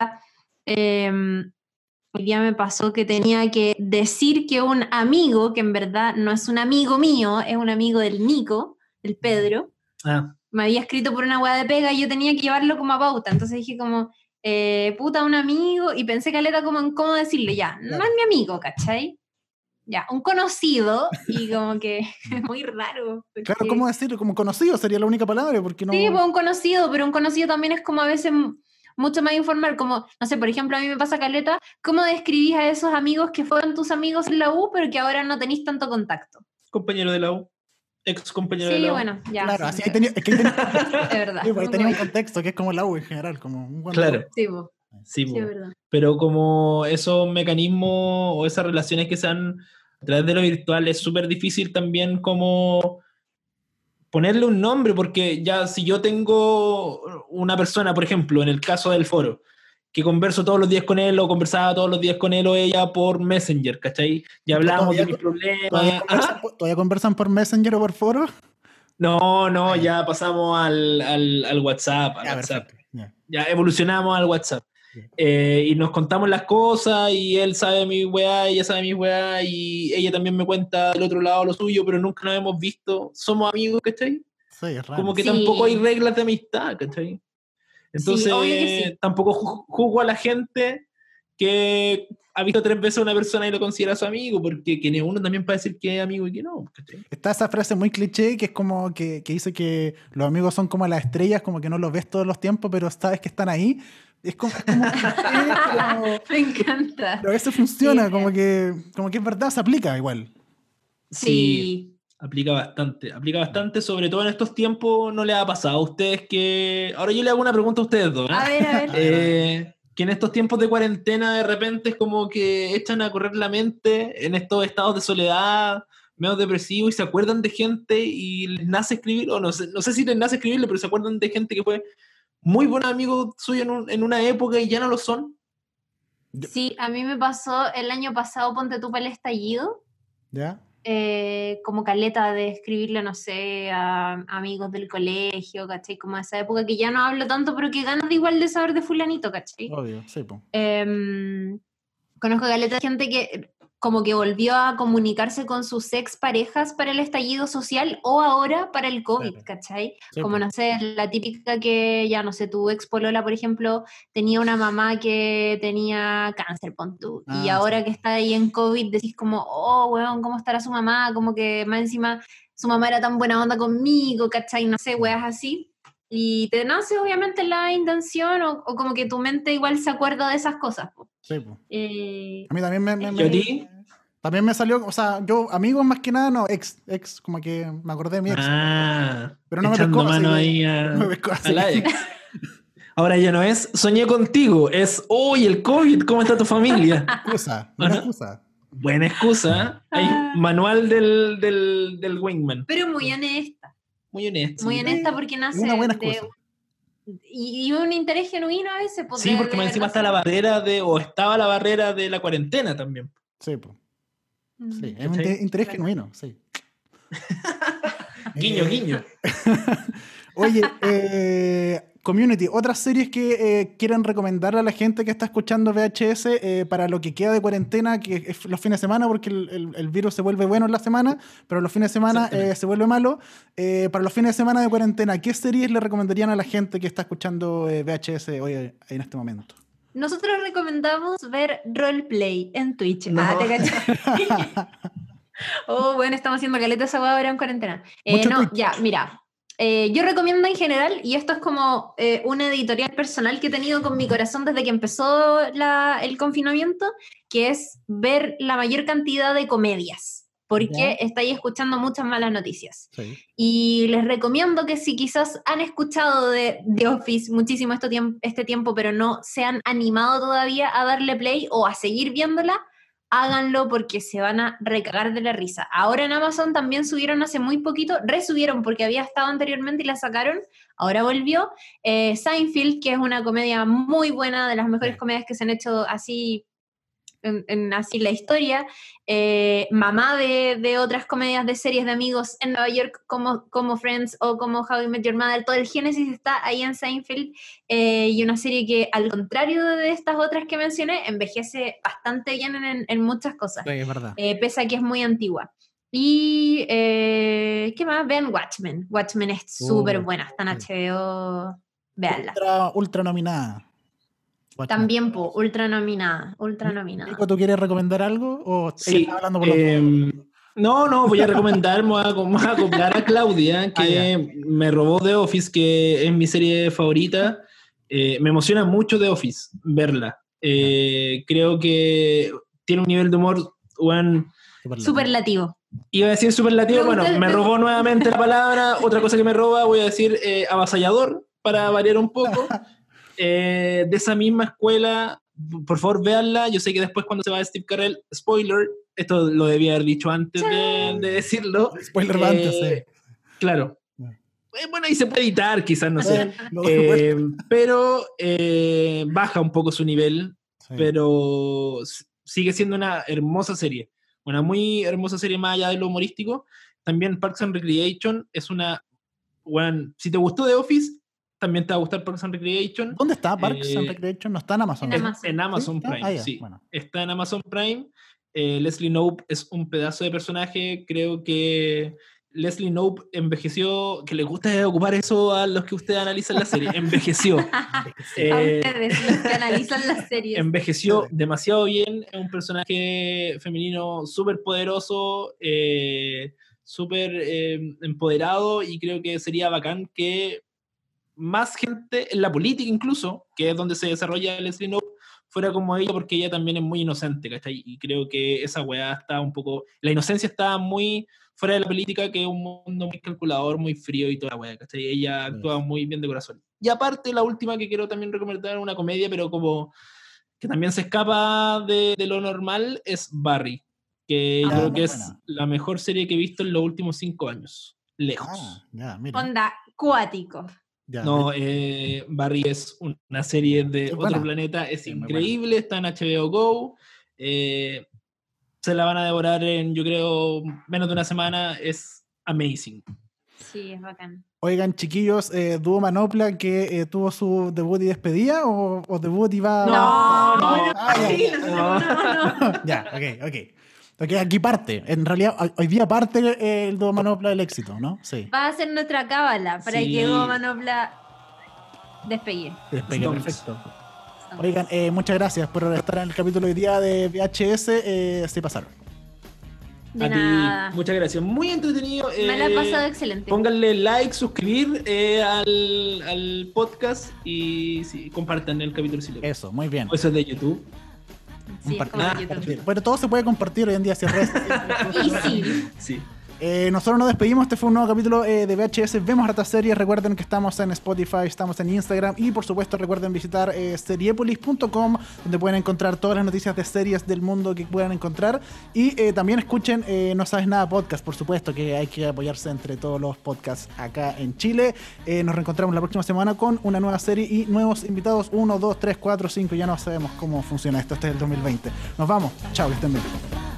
em, hoy día me pasó que tenía que decir que un amigo, que en verdad no es un amigo mío, es un amigo del Nico, el Pedro, Ah, me había escrito por una hueá de pega y yo tenía que llevarlo como a pauta. Entonces dije como, eh, puta, un amigo, y pensé caleta como en cómo decirle, ya, no Claro. es mi amigo, ¿cachai? Ya, un conocido, y como que es muy raro. Claro, ¿cómo decirlo? Como conocido sería la única palabra, porque no... Sí, pues un conocido, pero un conocido también es como a veces mucho más informal, como, no sé, por ejemplo, a mí me pasa caleta, ¿cómo describís a esos amigos que fueron tus amigos en la U, pero que ahora no tenéis tanto contacto? compañero de la U. Ex compañero de Sí, la U. bueno, ya. claro, sí, así de ahí tenía, es que ahí tenía, verdad. sí, pues ahí tenía un contexto que es como la U en general, como un buen- Claro, Sí, pues, sí, sí, po. es verdad. pero como esos mecanismos o esas relaciones que se dan a través de lo virtual es súper difícil también como ponerle un nombre, porque ya si yo tengo una persona, por ejemplo, en el caso del foro, que converso todos los días con él o conversaba todos los días con él o ella por Messenger, ¿cachai? Y hablábamos de todavía- mis problemas. ¿Todavía Ajá. conversan, por- todavía conversan por Messenger o por foro? No, no, ya pasamos al, al, al WhatsApp. al Ya, WhatsApp. perfecto. ya. evolucionamos al WhatsApp. Eh, y nos contamos las cosas y él sabe mi weá, ella sabe mi weá y ella también me cuenta del otro lado lo suyo, pero nunca nos hemos visto. Somos amigos, ¿cachai? Sí, es raro. Como que Sí. tampoco hay reglas de amistad, ¿cachai? Entonces, que sí. tampoco ju- juzgo a la gente que ha visto tres veces a una persona y lo considera su amigo, porque quien es uno también puede decir que es amigo y que no. Está esa frase muy cliché que es como que, que dice que los amigos son como las estrellas, como que no los ves todos los tiempos, pero sabes que están ahí. Es como, es como pero, Me encanta. pero a veces funciona, Sí. como que, como que es verdad, se aplica igual. Sí. Aplica bastante, aplica bastante, sobre todo en estos tiempos, ¿no le ha pasado a ustedes que... Ahora yo le hago una pregunta a ustedes dos. ¿eh? A ver, a ver. Eh, que en estos tiempos de cuarentena de repente es como que echan a correr la mente en estos estados de soledad, medio depresivos, y se acuerdan de gente y les nace escribir, o no sé, no sé si les nace escribirle, pero se acuerdan de gente que fue muy buen amigo suyo en, un- en una época y ya no lo son. Sí, a mí me pasó el año pasado, ponte tú para el estallido, ¿Ya? Eh, como caleta de escribirle, no sé, a amigos del colegio, ¿cachai? Como esa época que ya no hablo tanto, pero que ganas de igual de saber de fulanito, ¿cachai? Obvio, sí, po. Em, conozco caleta de gente que como que volvió a comunicarse con sus ex parejas para el estallido social o ahora para el COVID, Claro. ¿cachai? Sí, como no sé, la típica que ya no sé, tu ex polola, por ejemplo, tenía una mamá que tenía cáncer, pon tú, y Ah, ahora sí. que está ahí en COVID decís como, oh, weón, ¿cómo estará su mamá? Como que más encima su mamá era tan buena onda conmigo, ¿cachai? No sé, weas así. Y te nace obviamente la intención o, o como que tu mente igual se acuerda de esas cosas. po. Sí, po. Eh, A mí también me, me- ¿Y a me- ti? también me salió, o sea, yo amigos más que nada, no, ex, ex, como que me acordé de mi ex. Ah, Pero no me pescó, así mano ahí a, no me pescó, así a la ex. Ahora ya no es soñé contigo, es uy, el COVID, ¿cómo está tu familia? excusa, buena excusa. Buena excusa. ¿eh? Hay Ah. manual del, del, del Wingman. pero muy honesta, Muy honesto. muy honesta porque nace Una buena de- y, y un interés genuino a veces. pues, Sí, porque más encima está la barrera de, o estaba la barrera de la cuarentena también. Sí. Mm. Sí, es un interés Claro. genuino, sí. Guiño, guiño. Oye, eh, Community, otras series que eh, quieren recomendar a la gente que está escuchando VHS eh, para lo que queda de cuarentena, que es los fines de semana, porque el, el- el virus se vuelve bueno en la semana, pero los fines de semana eh, se vuelve malo. Eh, para los fines de semana de cuarentena, ¿qué series le recomendarían a la gente que está escuchando eh, VHS hoy en este momento? Nosotros recomendamos ver roleplay en Twitch. No. Ah, te oh, bueno, estamos haciendo caleta esa ahora en cuarentena. Eh, no, Twitch. ya, mira. Eh, yo recomiendo en general, y esto es como eh, una editorial personal que he tenido con mi corazón desde que empezó la- el confinamiento, que es ver la mayor cantidad de comedias, porque estáis escuchando muchas malas noticias. Sí. Y les recomiendo que si quizás han escuchado de The Office muchísimo este tiempo, este tiempo, pero no se han animado todavía a darle play o a seguir viéndola, háganlo porque se van a recagar de la risa. Ahora en Amazon también subieron hace muy poquito, resubieron porque había estado anteriormente y la sacaron, ahora volvió. Eh, Seinfeld, que es una comedia muy buena, de las mejores comedias que se han hecho así en, en así la historia, eh, mamá de, de otras comedias de series de amigos en Nueva York como, como Friends o como How I Met Your Mother, todo el génesis está ahí en Seinfeld eh, y una serie que al contrario de estas otras que mencioné, envejece bastante bien en, en muchas cosas, Sí, es verdad. eh, pese a que es muy antigua. Y, eh, ¿qué más? Vean Watchmen. Watchmen es súper Uh, buena, está en. HBO, veanla. Ultra, ultra nominada. Watchmen. También, po, ultra nominada, ultra nominada. Nico, ¿tú quieres recomendar algo? ¿O Sí. hablando por los em, no, no, voy a recomendar, me voy a, voy a acoplar a Claudia, que me robó The Office, que es mi serie favorita. Eh, me emociona mucho The Office, verla. Eh, creo que tiene un nivel de humor, bueno, Superlativo. Iba a decir superlativo, bueno, me- robó nuevamente la palabra. Otra cosa que me roba, voy a decir eh, avasallador, para variar un poco. Eh, de esa misma escuela, por favor, véanla. Yo sé que después cuando se va Steve Carell, spoiler, esto lo debía haber dicho antes de, de decirlo. Spoiler va antes, Eh, sí. Claro. Mm. Eh, bueno, ahí se puede editar, quizás, no sé. Eh, vuelta. Eh, pero eh, baja un poco su nivel Sí. pero sigue siendo una hermosa serie. Una muy hermosa serie más allá de lo humorístico. También Parks and Recreation es una... Bueno, si te gustó The Office, también te va a gustar Parks and Recreation. ¿Dónde está Parks and eh, Recreation? No está en Amazon. en. En Amazon. Prime, Ah, sí. bueno. Está en Amazon Prime. Eh, Leslie Knope es un pedazo de personaje. Creo que Leslie Knope envejeció, que le gusta ocupar eso a los que ustedes analizan la serie. Envejeció. a Eh, ustedes, los que analizan las series. envejeció demasiado bien, es un personaje femenino súper poderoso, eh, súper eh, empoderado y creo que sería bacán que más gente en la política incluso, que es donde se desarrolla Leslie Knope, fuera como ella porque ella también es muy inocente, ¿cachai? Y creo que esa weá está un poco, la inocencia está muy fuera de la política, que es un mundo muy calculador, muy frío y toda la weá, ¿cachai? Ella actúa muy bien de corazón. Y aparte, la última que quiero también recomendar, una comedia, pero como que también se escapa de, de lo normal, es Barry, que Ah, yo creo que es buena. la mejor serie que he visto en los últimos cinco años, lejos. Ah, ya, mira. Onda, cuático. Ya, No, eh, Barry es un- una serie de Es otro buena. planeta, es Sí, increíble, está en HBO Go. eh, se la van a devorar en, yo creo, menos de una semana. Es amazing. Sí, es bacán. Oigan, chiquillos, eh, Dúo Manopla que eh, tuvo su debut y despedida o, o debut y va. No, no, ya, ya. no, no, no. Ya, ok, ok. Ok, aquí parte. En realidad, hoy- día parte eh, el Dúo Manopla del éxito, ¿no? Sí. Va a ser nuestra cábala para Sí. que Go Manopla despegue. Despegue, perfecto. Oigan, eh, muchas gracias por estar en el capítulo de hoy día de VHS. Eh, se pasaron. De a nada. ti, muchas gracias. Muy entretenido. Me la he eh, pasado excelente. Pónganle like, suscribir eh, al, al podcast y sí, compartan el capítulo si les gusta. Eso, muy bien. O Eso es de YouTube. Sí, es como. Bueno, todo se puede compartir hoy en día si es redes. Y sí, Sí. Eh, nosotros nos despedimos. Este fue un nuevo capítulo eh, de VHS. Vemos hartas series. Recuerden que estamos en Spotify, estamos en Instagram. Y por supuesto, recuerden visitar eh, seriepolis.com, donde pueden encontrar todas las noticias de series del mundo que puedan encontrar. Y eh, también escuchen No Sabes Nada Podcast, por supuesto, que hay que apoyarse entre todos los podcasts acá en Chile. Nos reencontramos la próxima semana con una nueva serie y nuevos invitados. 1, 2, 3, 4, 5. Ya no sabemos cómo funciona esto. Este es el 2020. Nos vamos. Chao, que estén bien.